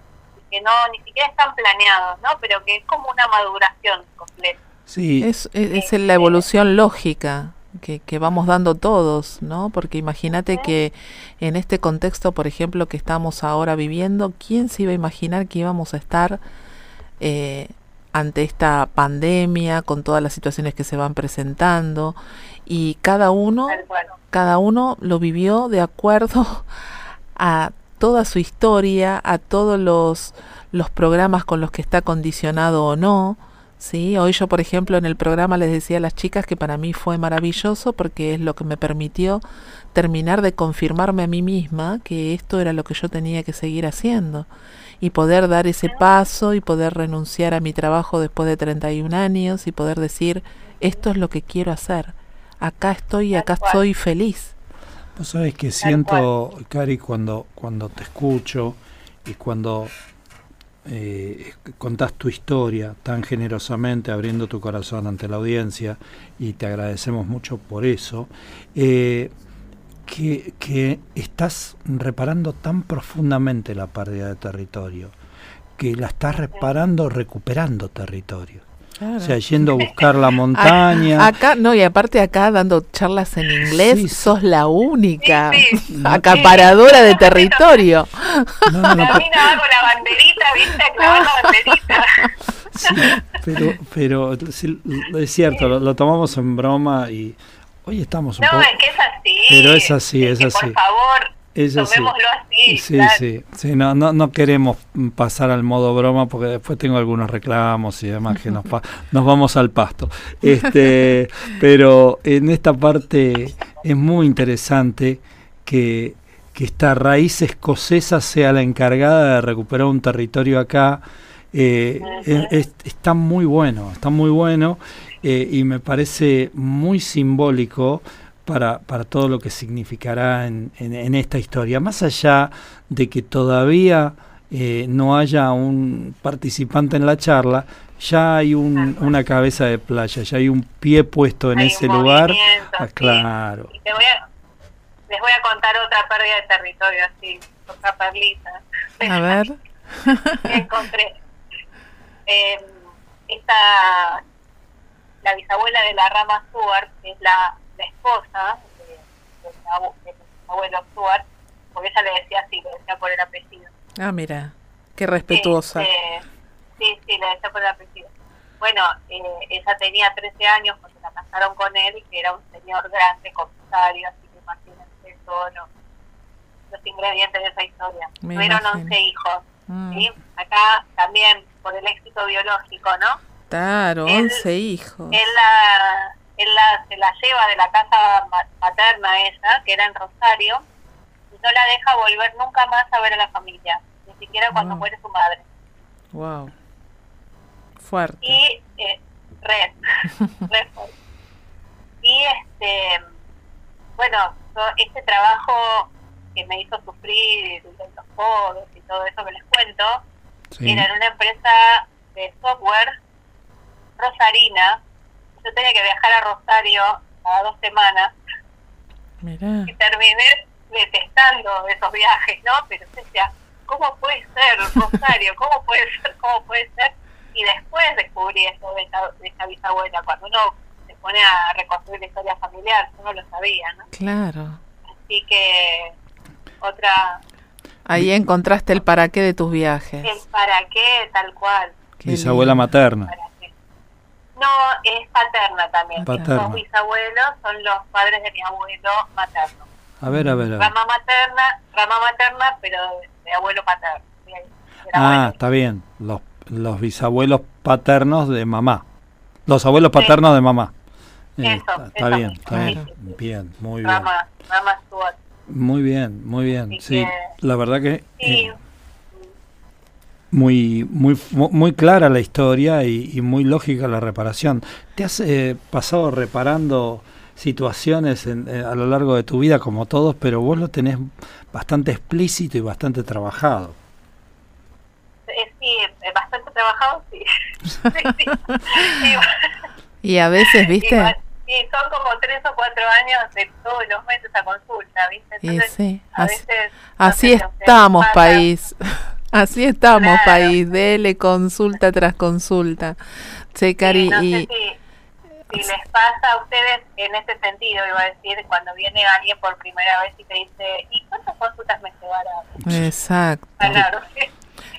que no ni siquiera están planeados, ¿no? Pero que es como una maduración completa. Sí. Es, es, la evolución lógica que, que, vamos dando todos, ¿no? Porque imagínate que en este contexto, por ejemplo, que estamos ahora viviendo, ¿quién se iba a imaginar que íbamos a estar eh, ante esta pandemia, con todas las situaciones que se van presentando? Y cada uno, cada uno lo vivió de acuerdo a toda su historia, a todos los, los programas con los que está condicionado o no. Sí, hoy yo, por ejemplo, en el programa les decía a las chicas que para mí fue maravilloso porque es lo que me permitió terminar de confirmarme a mí misma que esto era lo que yo tenía que seguir haciendo y poder dar ese paso y poder renunciar a mi trabajo después de 31 años y poder decir, esto es lo que quiero hacer, acá estoy y acá estoy feliz. Vos sabés que siento, Cari, cuando, cuando te escucho y cuando eh, contás tu historia tan generosamente, abriendo tu corazón ante la audiencia, y te agradecemos mucho por eso, eh, que, que estás reparando tan profundamente la pérdida de territorio, que la estás reparando recuperando territorio. O sea, yendo a buscar la montaña. Acá, no, y aparte acá dando charlas en inglés, sos la única acaparadora de territorio. No, no, no, con la banderita, ¿viste? Clavar la banderita. Sí, pero, pero es cierto, lo, tomamos en broma y hoy estamos un no, poco... es que es así. Pero es así, es, así. Por favor, Tomémoslo así. Sí, sí, sí, no, no, no queremos pasar al modo broma porque después tengo algunos reclamos y demás que nos, nos vamos al pasto. Este, pero en esta parte es muy interesante que, que esta raíz escocesa sea la encargada de recuperar un territorio acá. Eh, está muy bueno, está muy bueno eh, y me parece muy simbólico para, para todo lo que significará en, en, esta historia. Más allá de que todavía eh, no haya un participante en la charla, ya hay un, una cabeza de playa, ya hay un pie puesto en ese lugar. Ah, claro. Y te voy a, les voy a contar otra pérdida de territorio, así, otra perlita. A ver. encontré. Eh, esta, la bisabuela de la rama Stuart, que es la, la esposa de, de, abuelo Stuart, porque ella le decía así, le decía por el apellido. Ah, mira, qué respetuosa. Este, sí, sí, le decía por el apellido. Bueno, eh, ella tenía 13 años cuando la casaron con él, que era un señor grande, comisario, así que imagínense todos los, los ingredientes de esa historia. Tuvieron 11 hijos. Mm. ¿sí? Acá también por el éxito biológico, ¿no? Claro, 11 hijos. Él la, él la, se la lleva de la casa materna esa, que era en Rosario, y no la deja volver nunca más a ver a la familia, ni siquiera cuando muere su madre. Wow. Fuerte. Y, eh, re, re fuerte. Y este, bueno, este trabajo que me hizo sufrir los codos y todo eso que les cuento, era en una empresa de software rosarina. Yo tenía que viajar a Rosario cada dos semanas y terminé detestando esos viajes, ¿no? Pero decía, ¿cómo puede ser Rosario? ¿Cómo puede ser? ¿Cómo puede ser? Y después descubrí eso de esta, de esta bisabuela, cuando uno se pone a reconstruir la historia familiar, uno lo sabía, ¿no? Claro. Así que otra... Ahí encontraste el para qué de tus viajes. El para qué, tal cual. Bisabuela materna. No, es paterna también. Paterna. Los bisabuelos son los padres de mi abuelo materno. A ver, a ver, a ver. Rama materna, rama materna, pero de, abuelo paterno. ah, está bien. Los, los bisabuelos paternos de mamá. Los abuelos paternos de mamá. Eh, eso, está, bien, está bien. Bien, muy bien. Rama, rama muy bien, muy bien. sí, la verdad que eh, muy, muy, muy clara la historia y, muy lógica la reparación. ¿Te has eh, pasado reparando situaciones eh, a lo largo de tu vida como todos, pero vos lo tenés bastante explícito y bastante trabajado? sí, bastante trabajado, sí. y a veces, viste... Sí, son como tres o cuatro años de todos los meses a consulta, ¿viste? Entonces, sí, a veces, así, estamos, país. Así estamos, país. Dele consulta tras consulta. Che, Cari, no y... Sé si, les pasa a ustedes en ese sentido, iba a decir, cuando viene alguien por primera vez y te dice, ¿y cuántas consultas me llevará? Exacto.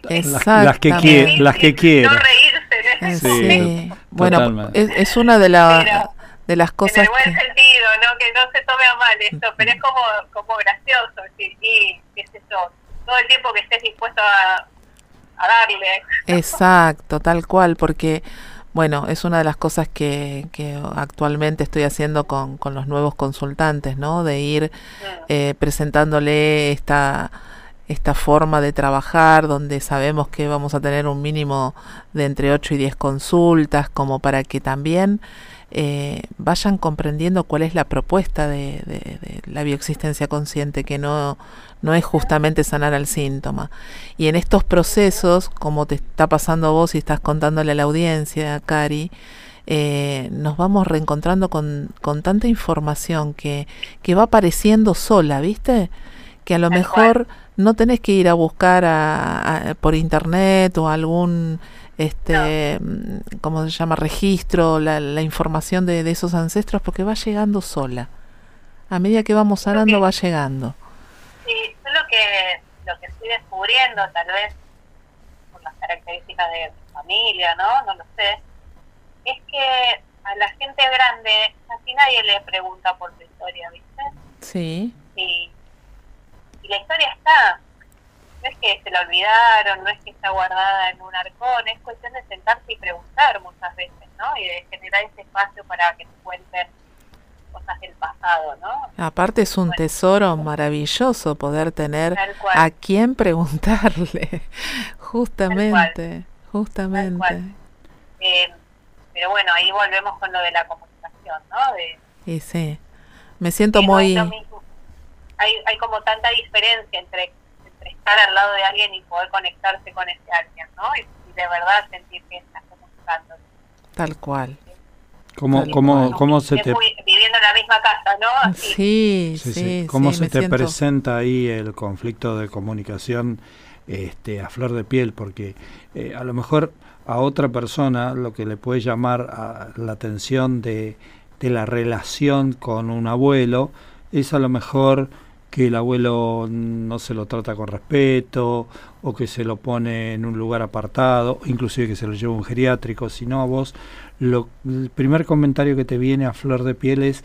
Exacto. Las, que quieren, las que quieren. No reírse en ese sí. Bueno, es, es, una de las de las cosas. En el buen sentido, ¿no? Que no se tome a mal esto, pero es como, como gracioso, y, y qué es eso, todo el tiempo que estés dispuesto a, a darle. Exacto, tal cual, porque bueno, es una de las cosas que, que actualmente estoy haciendo con, con los nuevos consultantes, ¿no? De ir mm. eh, presentándole esta esta forma de trabajar donde sabemos que vamos a tener un mínimo de entre 8 y 10 consultas como para que también eh, vayan comprendiendo cuál es la propuesta de, la bioexistencia consciente, que no, no es justamente sanar al síntoma. Y en estos procesos, como te está pasando vos y estás contándole a la audiencia, Cari, eh, nos vamos reencontrando con, con tanta información que, que va apareciendo sola, ¿viste? Que a lo mejor no tenés que ir a buscar a, por internet o algún este, mm, ¿cómo se llama? Registro, la, la información de, de, esos ancestros, porque va llegando sola. A medida que vamos sanando, va llegando. Sí, lo que, lo que estoy descubriendo, tal vez por las características de familia, ¿no? No lo sé. Es que a la gente grande casi nadie le pregunta por su historia, ¿viste? Sí. Y, y la historia está, no es que se la olvidaron, no es que está guardada en un arcón, es cuestión de sentarse y preguntar muchas veces, ¿no? Y de generar ese espacio para que te cuenten cosas del pasado, ¿no? Aparte es un tesoro maravilloso poder tener a quién preguntarle, justamente, justamente. Eh, pero bueno, ahí volvemos con lo de la comunicación, ¿no? De, y sí. Me siento Y no es muy... lo mismo. Hay, hay como tanta diferencia entre, entre estar al lado de alguien y poder conectarse con ese alguien, ¿no? Y, y de verdad sentir que estás comunicando. Tal cual. ¿Cómo, cómo, cómo se te, viviendo en la misma casa, ¿no? Así. Sí, sí, sí, sí, cómo sí, se te siento- presenta ahí el conflicto de comunicación este, a flor de piel? Porque eh, a lo mejor a otra persona lo que le puede llamar a la atención de, de la relación con un abuelo es a lo mejor que el abuelo no se lo trata con respeto o que se lo pone en un lugar apartado, inclusive que se lo lleva a un geriátrico, sino a vos lo, el primer comentario que te viene a flor de piel es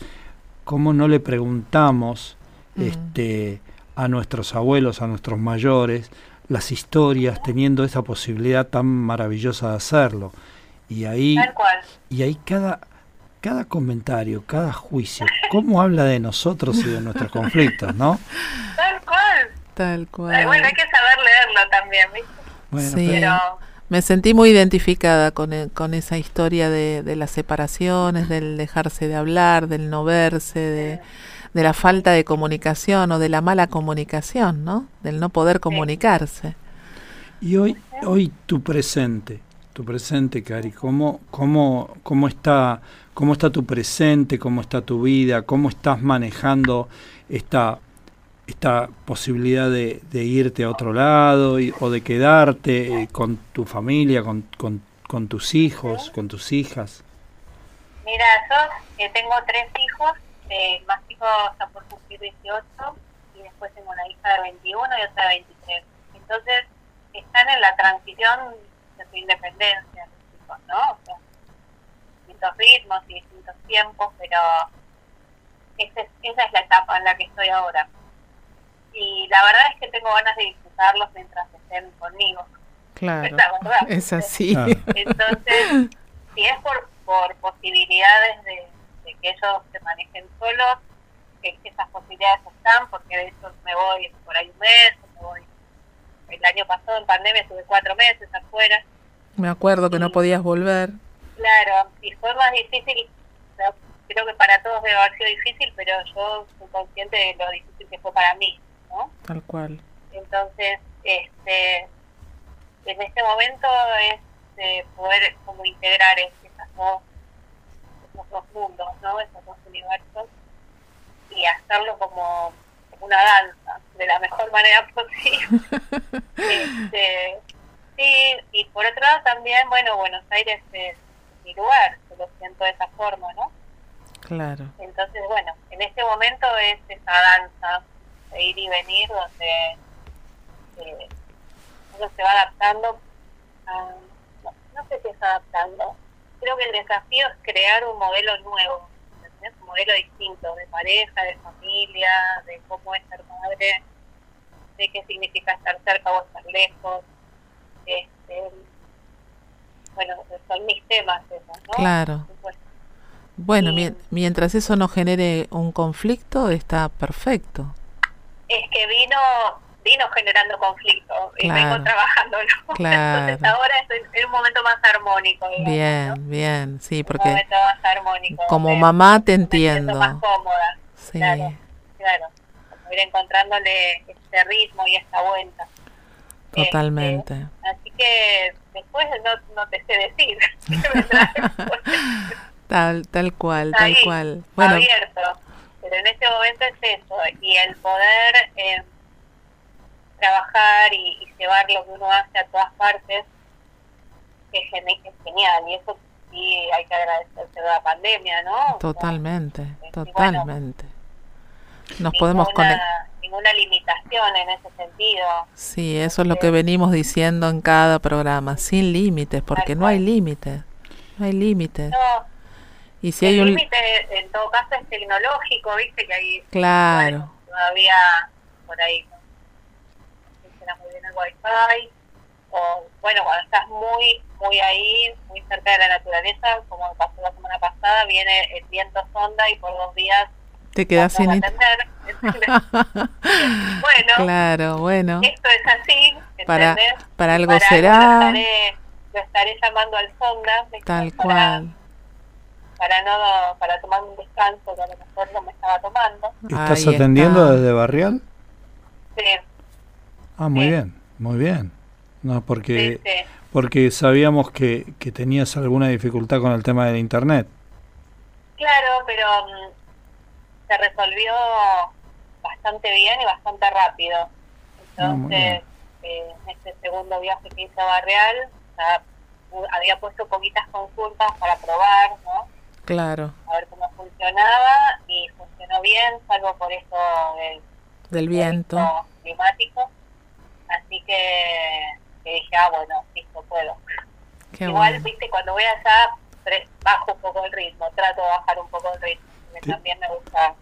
cómo no le preguntamos Mm. este, a nuestros abuelos, a nuestros mayores, las historias, teniendo esa posibilidad tan maravillosa de hacerlo. Y ahí, Tal cual. y ahí cada, cada comentario, cada juicio, cómo habla de nosotros y de nuestros conflictos, ¿no? Tal cual. Tal Ay, cual. Bueno, hay que saber leerlo también, ¿viste? Bueno, Sí. pero- Me sentí muy identificada con, e- con esa historia de, de las separaciones, del dejarse de hablar, del no verse, de, de la falta de comunicación o de la mala comunicación, ¿no? Del no poder comunicarse. Y hoy, hoy tu presente, tu presente, Cari, ¿cómo, cómo, cómo, está, ¿cómo está tu presente? ¿Cómo está tu vida? ¿Cómo estás manejando esta, esta posibilidad de, irte a otro lado y- o de quedarte eh, con tu familia, con, con, tus hijos, con tus hijas? mira, yo eh, tengo tres hijos, eh, más chico está por cumplir 18 y después tengo una hija de 21 y otra de 23. Entonces, están en la transición de su independencia, los chicos, ¿no? Distintos ritmos y distintos tiempos, pero esa es, esa es la etapa en la que estoy ahora. Y la verdad es que tengo ganas de disfrutarlos mientras estén conmigo. Claro. Es la verdad. Es así. Ah. Entonces, si es por, por posibilidades de, de que ellos se manejen solos, que esas posibilidades están, porque de hecho me voy por ahí un mes, me voy. El año pasado en pandemia estuve cuatro meses afuera. Me acuerdo que no podías volver. Claro, y fue más difícil, creo que para todos debe haber sido difícil, pero yo soy consciente de lo difícil que fue para mí, ¿no? Tal cual. Entonces, este, en este momento es eh, poder como integrar es- esas dos, esos dos mundos, ¿no? Esos dos universos y hacerlo como una danza de la mejor manera posible. este, sí, y por otro lado también, bueno, Buenos Aires es mi lugar, yo lo siento de esa forma, ¿no? Claro. Entonces, bueno, en este momento es esa danza de ir y venir donde eh, uno se va adaptando a, no, no sé si es adaptando, creo que el desafío es crear un modelo nuevo, ¿entendés? un modelo distinto de pareja, de familia, de cómo es ser madre, de qué significa estar cerca o estar lejos. Este, bueno, son mis temas esos, ¿no? Claro. Bueno, mien- mientras eso no genere un conflicto, está perfecto. es que vino vino generando conflicto y Claro. vengo trabajándolo. Claro. Entonces ahora estoy en un momento más armónico. digamos, ¿no? Bien, bien, sí, Un porque momento más armónico. como donde mamá te me entiendo. más cómoda. Sí, Claro, claro. Como ir encontrándole este ritmo y esta vuelta. totalmente. Este, así que después no, no te sé decir. Tal, tal cual, Está tal ahí, cual. Bueno, abierto. Pero en este momento es eso, y el poder eh, trabajar y, y llevar lo que uno hace a todas partes es, geni- es genial, y eso sí hay que agradecerse de la pandemia, ¿no? O sea, totalmente, y totalmente. Nos podemos conectar. Ninguna limitación en ese sentido. Sí, eso es lo que venimos diciendo en cada programa, sin límites, porque no hay límites. No hay límites. No, Y si el hay un... límite en todo caso es tecnológico, viste que hay Claro, bueno, todavía por ahí no funciona muy bien el wifi o bueno cuando estás muy muy ahí muy cerca de la naturaleza como pasó la semana pasada viene el viento sonda y por dos días te quedas sin... bueno claro, bueno, esto es así para, ¿entendés? para algo Para será, lo estaré, lo estaré llamando al sonda tal para, cual. para no para tomar un descanso que a lo mejor no me estaba tomando. ¿Estás Ahí atendiendo está. desde Barrial? Sí, Ah, muy Sí. bien, muy bien. No, porque, sí. porque sabíamos que, que tenías alguna dificultad con el tema del internet. Claro, pero mm, se resolvió bastante bien y bastante rápido. Ah. Entonces, eh, en este segundo viaje que hice a Barreal, ya pu- había puesto poquitas consultas para probar, ¿no? Claro, A ver cómo funcionaba y funcionó bien, salvo por esto del del viento. climático. Así que, que dije, ah, bueno, listo, puedo. Qué Igual, bueno. viste, cuando voy allá, bajo un poco el ritmo, trato de bajar un poco el ritmo, también me gusta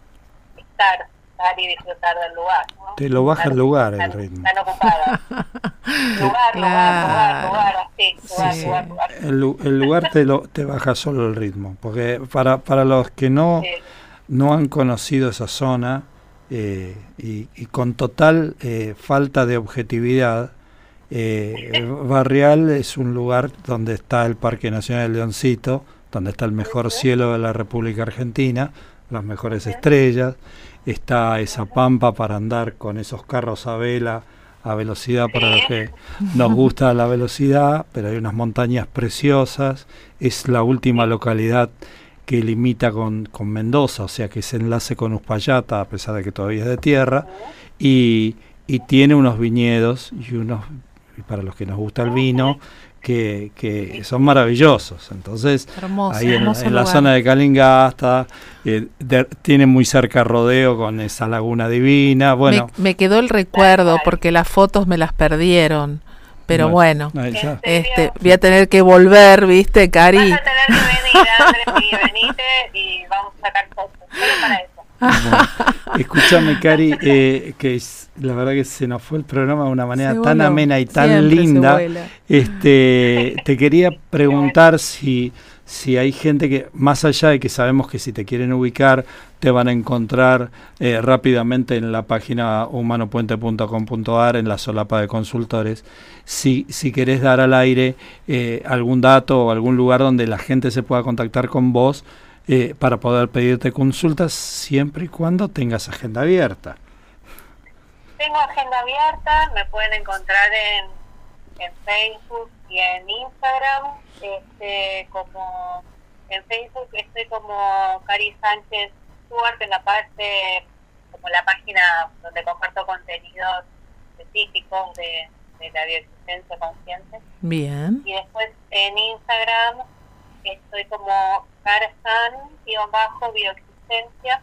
estar, estar y disfrutar del lugar. ¿no? Te lo baja el lugar el ritmo. Estar ocupada. lugar, lugar, lugar, lugar, Sí. lugar, lugar. El, el lugar te, lo, te baja solo el ritmo. Porque para, para los que no, Sí. no han conocido esa zona eh, y, y con total eh, falta de objetividad, eh, Barrial es un lugar donde está el Parque Nacional Leoncito, donde está el mejor cielo de la República Argentina, las mejores estrellas, está esa pampa para andar con esos carros a vela a velocidad para los que nos gusta la velocidad, pero hay unas montañas preciosas, es la última localidad que limita con, con Mendoza, o sea que se enlace con Uspallata, a pesar de que todavía es de tierra, y, y tiene unos viñedos y unos, y para los que nos gusta el vino, que, que son maravillosos. Entonces, Hermoso, ahí en, la zona de Calingasta, eh, de- tiene muy cerca Rodeo con esa laguna divina. Bueno, me, me quedó el recuerdo porque las fotos me las perdieron. Pero bueno, este, voy a tener que volver, ¿viste, Cari? Vas a tener que venir, Andrés, y venite y vamos a sacar fotos. Solo para eso. Escúchame, Cari, eh, que es- la verdad que se nos fue el programa de una manera Se tan voló. amena y tan Siempre linda. Este, te quería preguntar si, si hay gente que, más allá de que sabemos que si te quieren ubicar, te van a encontrar eh, rápidamente en la página humanopuente.com.ar, en la solapa de consultores, si, si querés dar al aire eh, algún dato o algún lugar donde la gente se pueda contactar con vos eh, para poder pedirte consultas siempre y cuando tengas agenda abierta. Tengo agenda abierta, me pueden encontrar en, en Facebook y en Instagram. Este, como en Facebook estoy como Cari Sánchez Stuart en la parte, como la página donde comparto contenidos específicos de, de la bioexistencia consciente. Bien. Y después en Instagram estoy como Carsan-bioexistencia.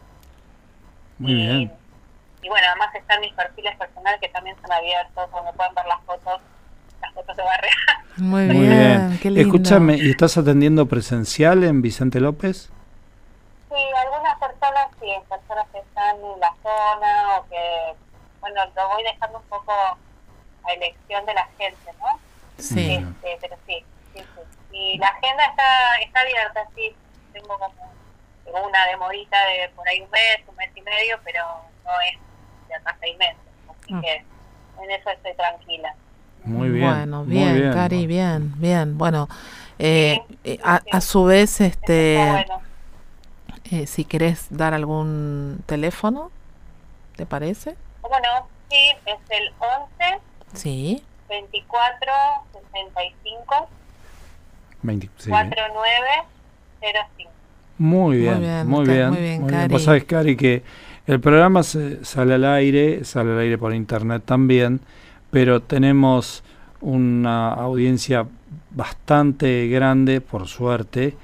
Muy y, bien. y bueno, además están mis perfiles personales que también son abiertos, donde pueden ver las fotos, las fotos de barrio. Muy, Muy bien, bien. qué lindo. Escúchame, ¿y estás atendiendo presencial en Vicente López? Sí, algunas personas sí, personas que están en la zona o que, bueno, lo voy dejando un poco a elección de la gente, ¿no? Sí. Este, pero sí, sí, sí. Y la agenda está, está abierta, sí. Tengo como una demorita de por ahí un mes, un mes y medio, pero no es de acá seis meses. Así Ah. que en eso estoy tranquila. Muy bien. Bueno, muy bien, Cari, bien, bien. Bueno, eh, eh, a, a su vez, este, bueno. eh, si querés dar algún teléfono, ¿te parece? ¿Cómo no? Sí, es el 11 Sí. 24 65 20, sí. 4905. Muy bien, Muy bien, muy bien. muy bien, Cari. Vos sabés, Cari, que el programa se- sale al aire, sale al aire por internet también, pero tenemos una audiencia bastante grande, por suerte,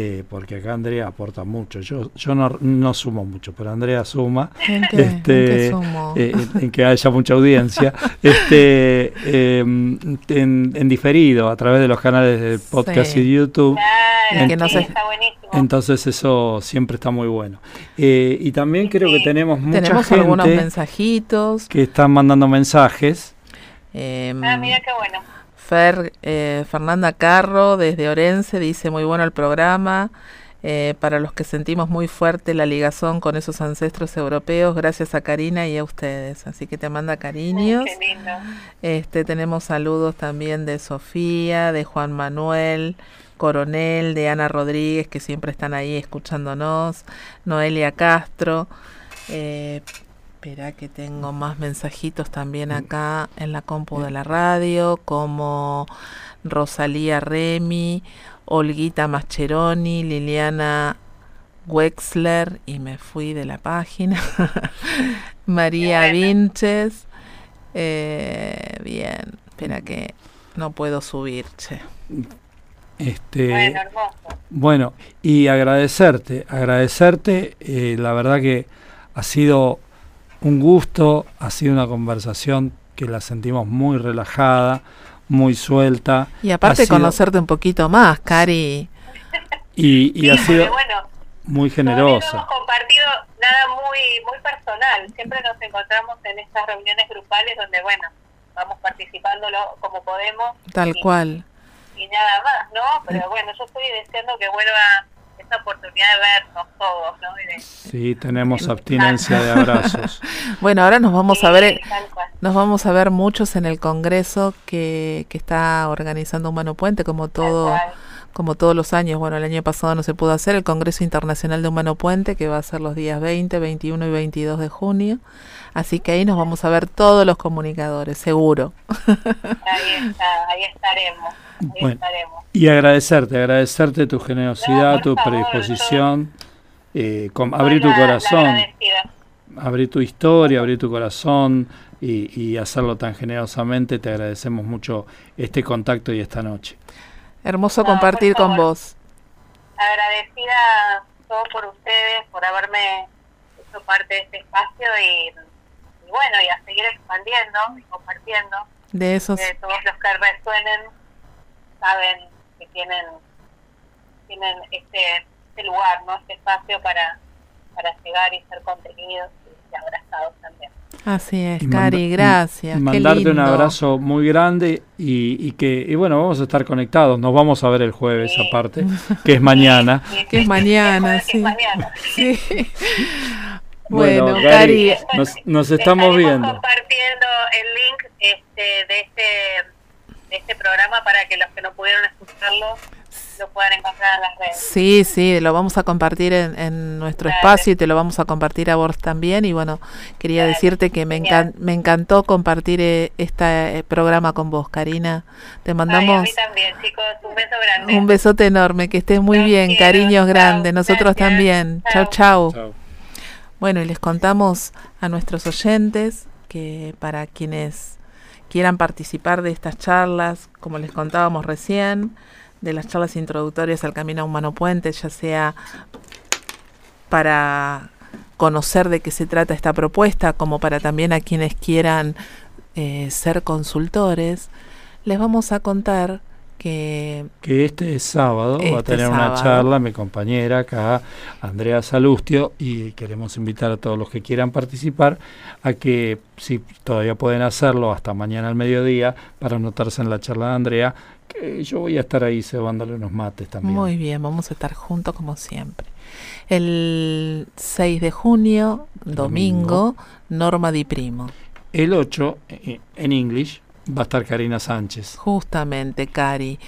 eh, porque acá Andrea aporta mucho. Yo, yo no, no sumo mucho, pero Andrea suma. ¿En qué, Este, sumo? eh, en, en que haya mucha audiencia, este, eh, en, en diferido a través de los canales de podcast Sí. y de YouTube. Claro, Que no sí, se- está buenísimo. Entonces eso siempre está muy bueno. Eh, y también creo que tenemos mucha Tenemos algunos mensajitos. que están mandando mensajes. em, ah, mira qué bueno. Fer, eh, Fernanda Carro desde Orense dice muy bueno el programa. eh, para los que sentimos muy fuerte la ligazón con esos ancestros europeos, gracias a Karina y a ustedes. Así que te manda cariños. Qué lindo. Este, tenemos saludos también de Sofía, de Juan Manuel, Coronel, de Ana Rodríguez, que siempre están ahí escuchándonos, Noelia Castro. Eh, espera que tengo más mensajitos también acá en la compu de la radio, como Rosalía Remy, Olguita Mascheroni, Liliana Wexler, y me fui de la página, María Vinches. Eh, bien, espera que no puedo subir, che. Este, Bueno, hermoso. Bueno, y agradecerte, agradecerte, eh, la verdad que ha sido un gusto, ha sido una conversación que la sentimos muy relajada, muy suelta. Y aparte sido- conocerte un poquito más, Cari. Y, y Sí, ha sido bueno, muy todavía no generosa. hemos compartido nada muy muy personal. Siempre nos encontramos en estas reuniones grupales donde, bueno, vamos participando lo- como podemos Tal cual. y nada más, ¿no? Pero bueno, yo estoy deseando que vuelva esta oportunidad de vernos todos, ¿no? De- Sí, tenemos abstinencia de abrazos. Bueno, ahora nos vamos a ver, nos vamos a ver muchos en el congreso que, que está organizando Humano Puente, como todo. Como todos los años. Bueno, el año pasado no se pudo hacer el Congreso Internacional de Humano Puente, que va a ser los días 20, 21 y 22 de junio. Así que ahí nos vamos a ver todos los comunicadores, seguro. Ahí está, ahí estaremos. Ahí Bueno. estaremos. Y agradecerte, agradecerte tu generosidad, No, tu favor, predisposición, eh, con- abrir tu corazón, abrir tu historia, abrir tu corazón y, y hacerlo tan generosamente. Te agradecemos mucho este contacto y esta noche. Hermoso No, compartir con vos. agradecida todo por ustedes, por haberme hecho parte de este espacio y, y bueno, y a seguir expandiendo y compartiendo. De esos, Que todos los que resuenen saben que tienen tienen este, este lugar, ¿no? Este espacio para, para llegar y ser contenidos y abrazados también. Así es, Cari, gracias. y qué mandarte un abrazo muy grande y, y que y bueno, vamos a estar conectados. Nos vamos a ver el jueves Sí. aparte, que es mañana. Sí, Que es mañana, es sí. mañana. Bueno, Bueno, Cari, nos, nos estamos viendo. compartiendo el link este, de este de este programa para que los que no pudieron escucharlo lo puedan encontrar en las redes. Sí, sí, lo vamos a compartir en, en nuestro Dale. espacio y te lo vamos a compartir a vos también. Y bueno, quería Dale, decirte que me, encan- me encantó compartir eh, este eh, programa con vos, Karina. Te Ay, a mandamos mí también, chicos, un beso grande. un besote enorme, que estés muy bien, quiero, cariños chao, grandes. Nosotros gracias, también. Chau, chao. chau. Chao. Bueno, y les contamos a nuestros oyentes que para quienes quieran participar de estas charlas, como les contábamos recién, de las charlas introductorias al Camino Humano Puente, ya sea para conocer de qué se trata esta propuesta, como para también a quienes quieran eh, ser consultores, les vamos a contar que Que este sábado va a Este tener una charla mi compañera acá, Andrea Salustio, y queremos invitar a todos los que quieran participar a que, si todavía pueden hacerlo, hasta mañana al mediodía, para anotarse en la charla de Andrea, que yo voy a estar ahí cebándole unos mates también. Muy bien, vamos a estar juntos como siempre. El 6 de junio, domingo, Norma Di Primo. El 8, eh, en English, va a estar Karina Sánchez. Justamente, Cari,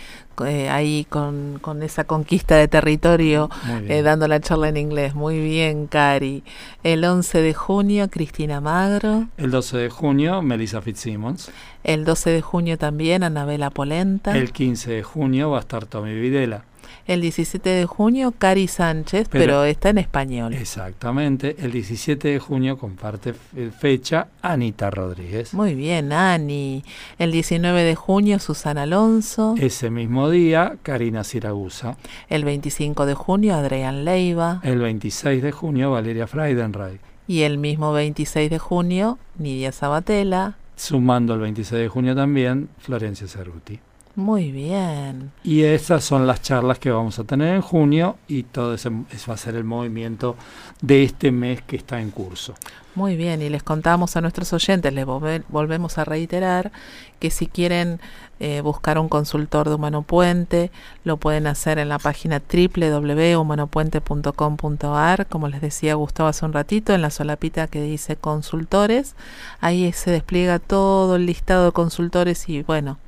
eh, ahí con, con esa conquista de territorio, eh, dando la charla en inglés. Muy bien, Cari. El 11 de junio, Cristina Magro. El 12 de junio, Melissa Fitzsimmons. El 12 de junio también, Anabela Polenta. El 15 de junio va a estar Tommy Videla. El 17 de junio, Cari Sánchez, Pero- pero, está en español. Exactamente. El 17 de junio comparte fe- fecha Anita Rodríguez. Muy bien, Ani. El 19 de junio, Susana Alonso. Ese mismo día, Karina Siragusa. El 25 de junio, Adrián Leiva. El 26 de junio, Valeria Freidenreich. Y el mismo 26 de junio, Nidia Sabatella. Sumando el 26 de junio también, Florencia Cerruti. Muy bien. Y estas son las charlas que vamos a tener en junio y todo ese, ese va a ser el movimiento de este mes que está en curso. Muy bien, y les contamos a nuestros oyentes, les volve- volvemos a reiterar que si quieren eh, buscar un consultor de Humano Puente, lo pueden hacer en la página www.humanopuente.com.ar, como les decía Gustavo hace un ratito, en la solapita que dice consultores, ahí se despliega todo el listado de consultores y bueno,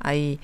ahí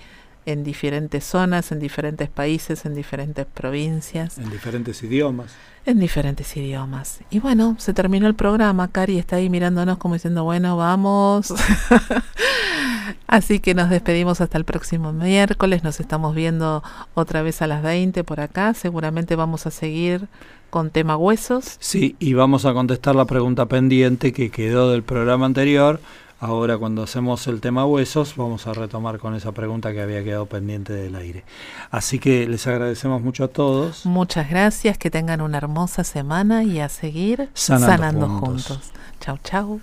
en diferentes zonas, en diferentes países, en diferentes provincias. En diferentes idiomas. En diferentes idiomas. Y bueno, se terminó el programa. Cari está ahí mirándonos como diciendo, bueno, vamos. Así que nos despedimos hasta el próximo miércoles. Nos estamos viendo otra vez a las 20 por acá. Seguramente vamos a seguir con tema huesos. Sí, y vamos a contestar la pregunta pendiente que quedó del programa anterior Ahora cuando hacemos el tema huesos vamos a retomar con esa pregunta que había quedado pendiente del aire. Así que les agradecemos mucho a todos. Muchas gracias, que tengan una hermosa semana y a seguir sanando, juntos. Chau, chau.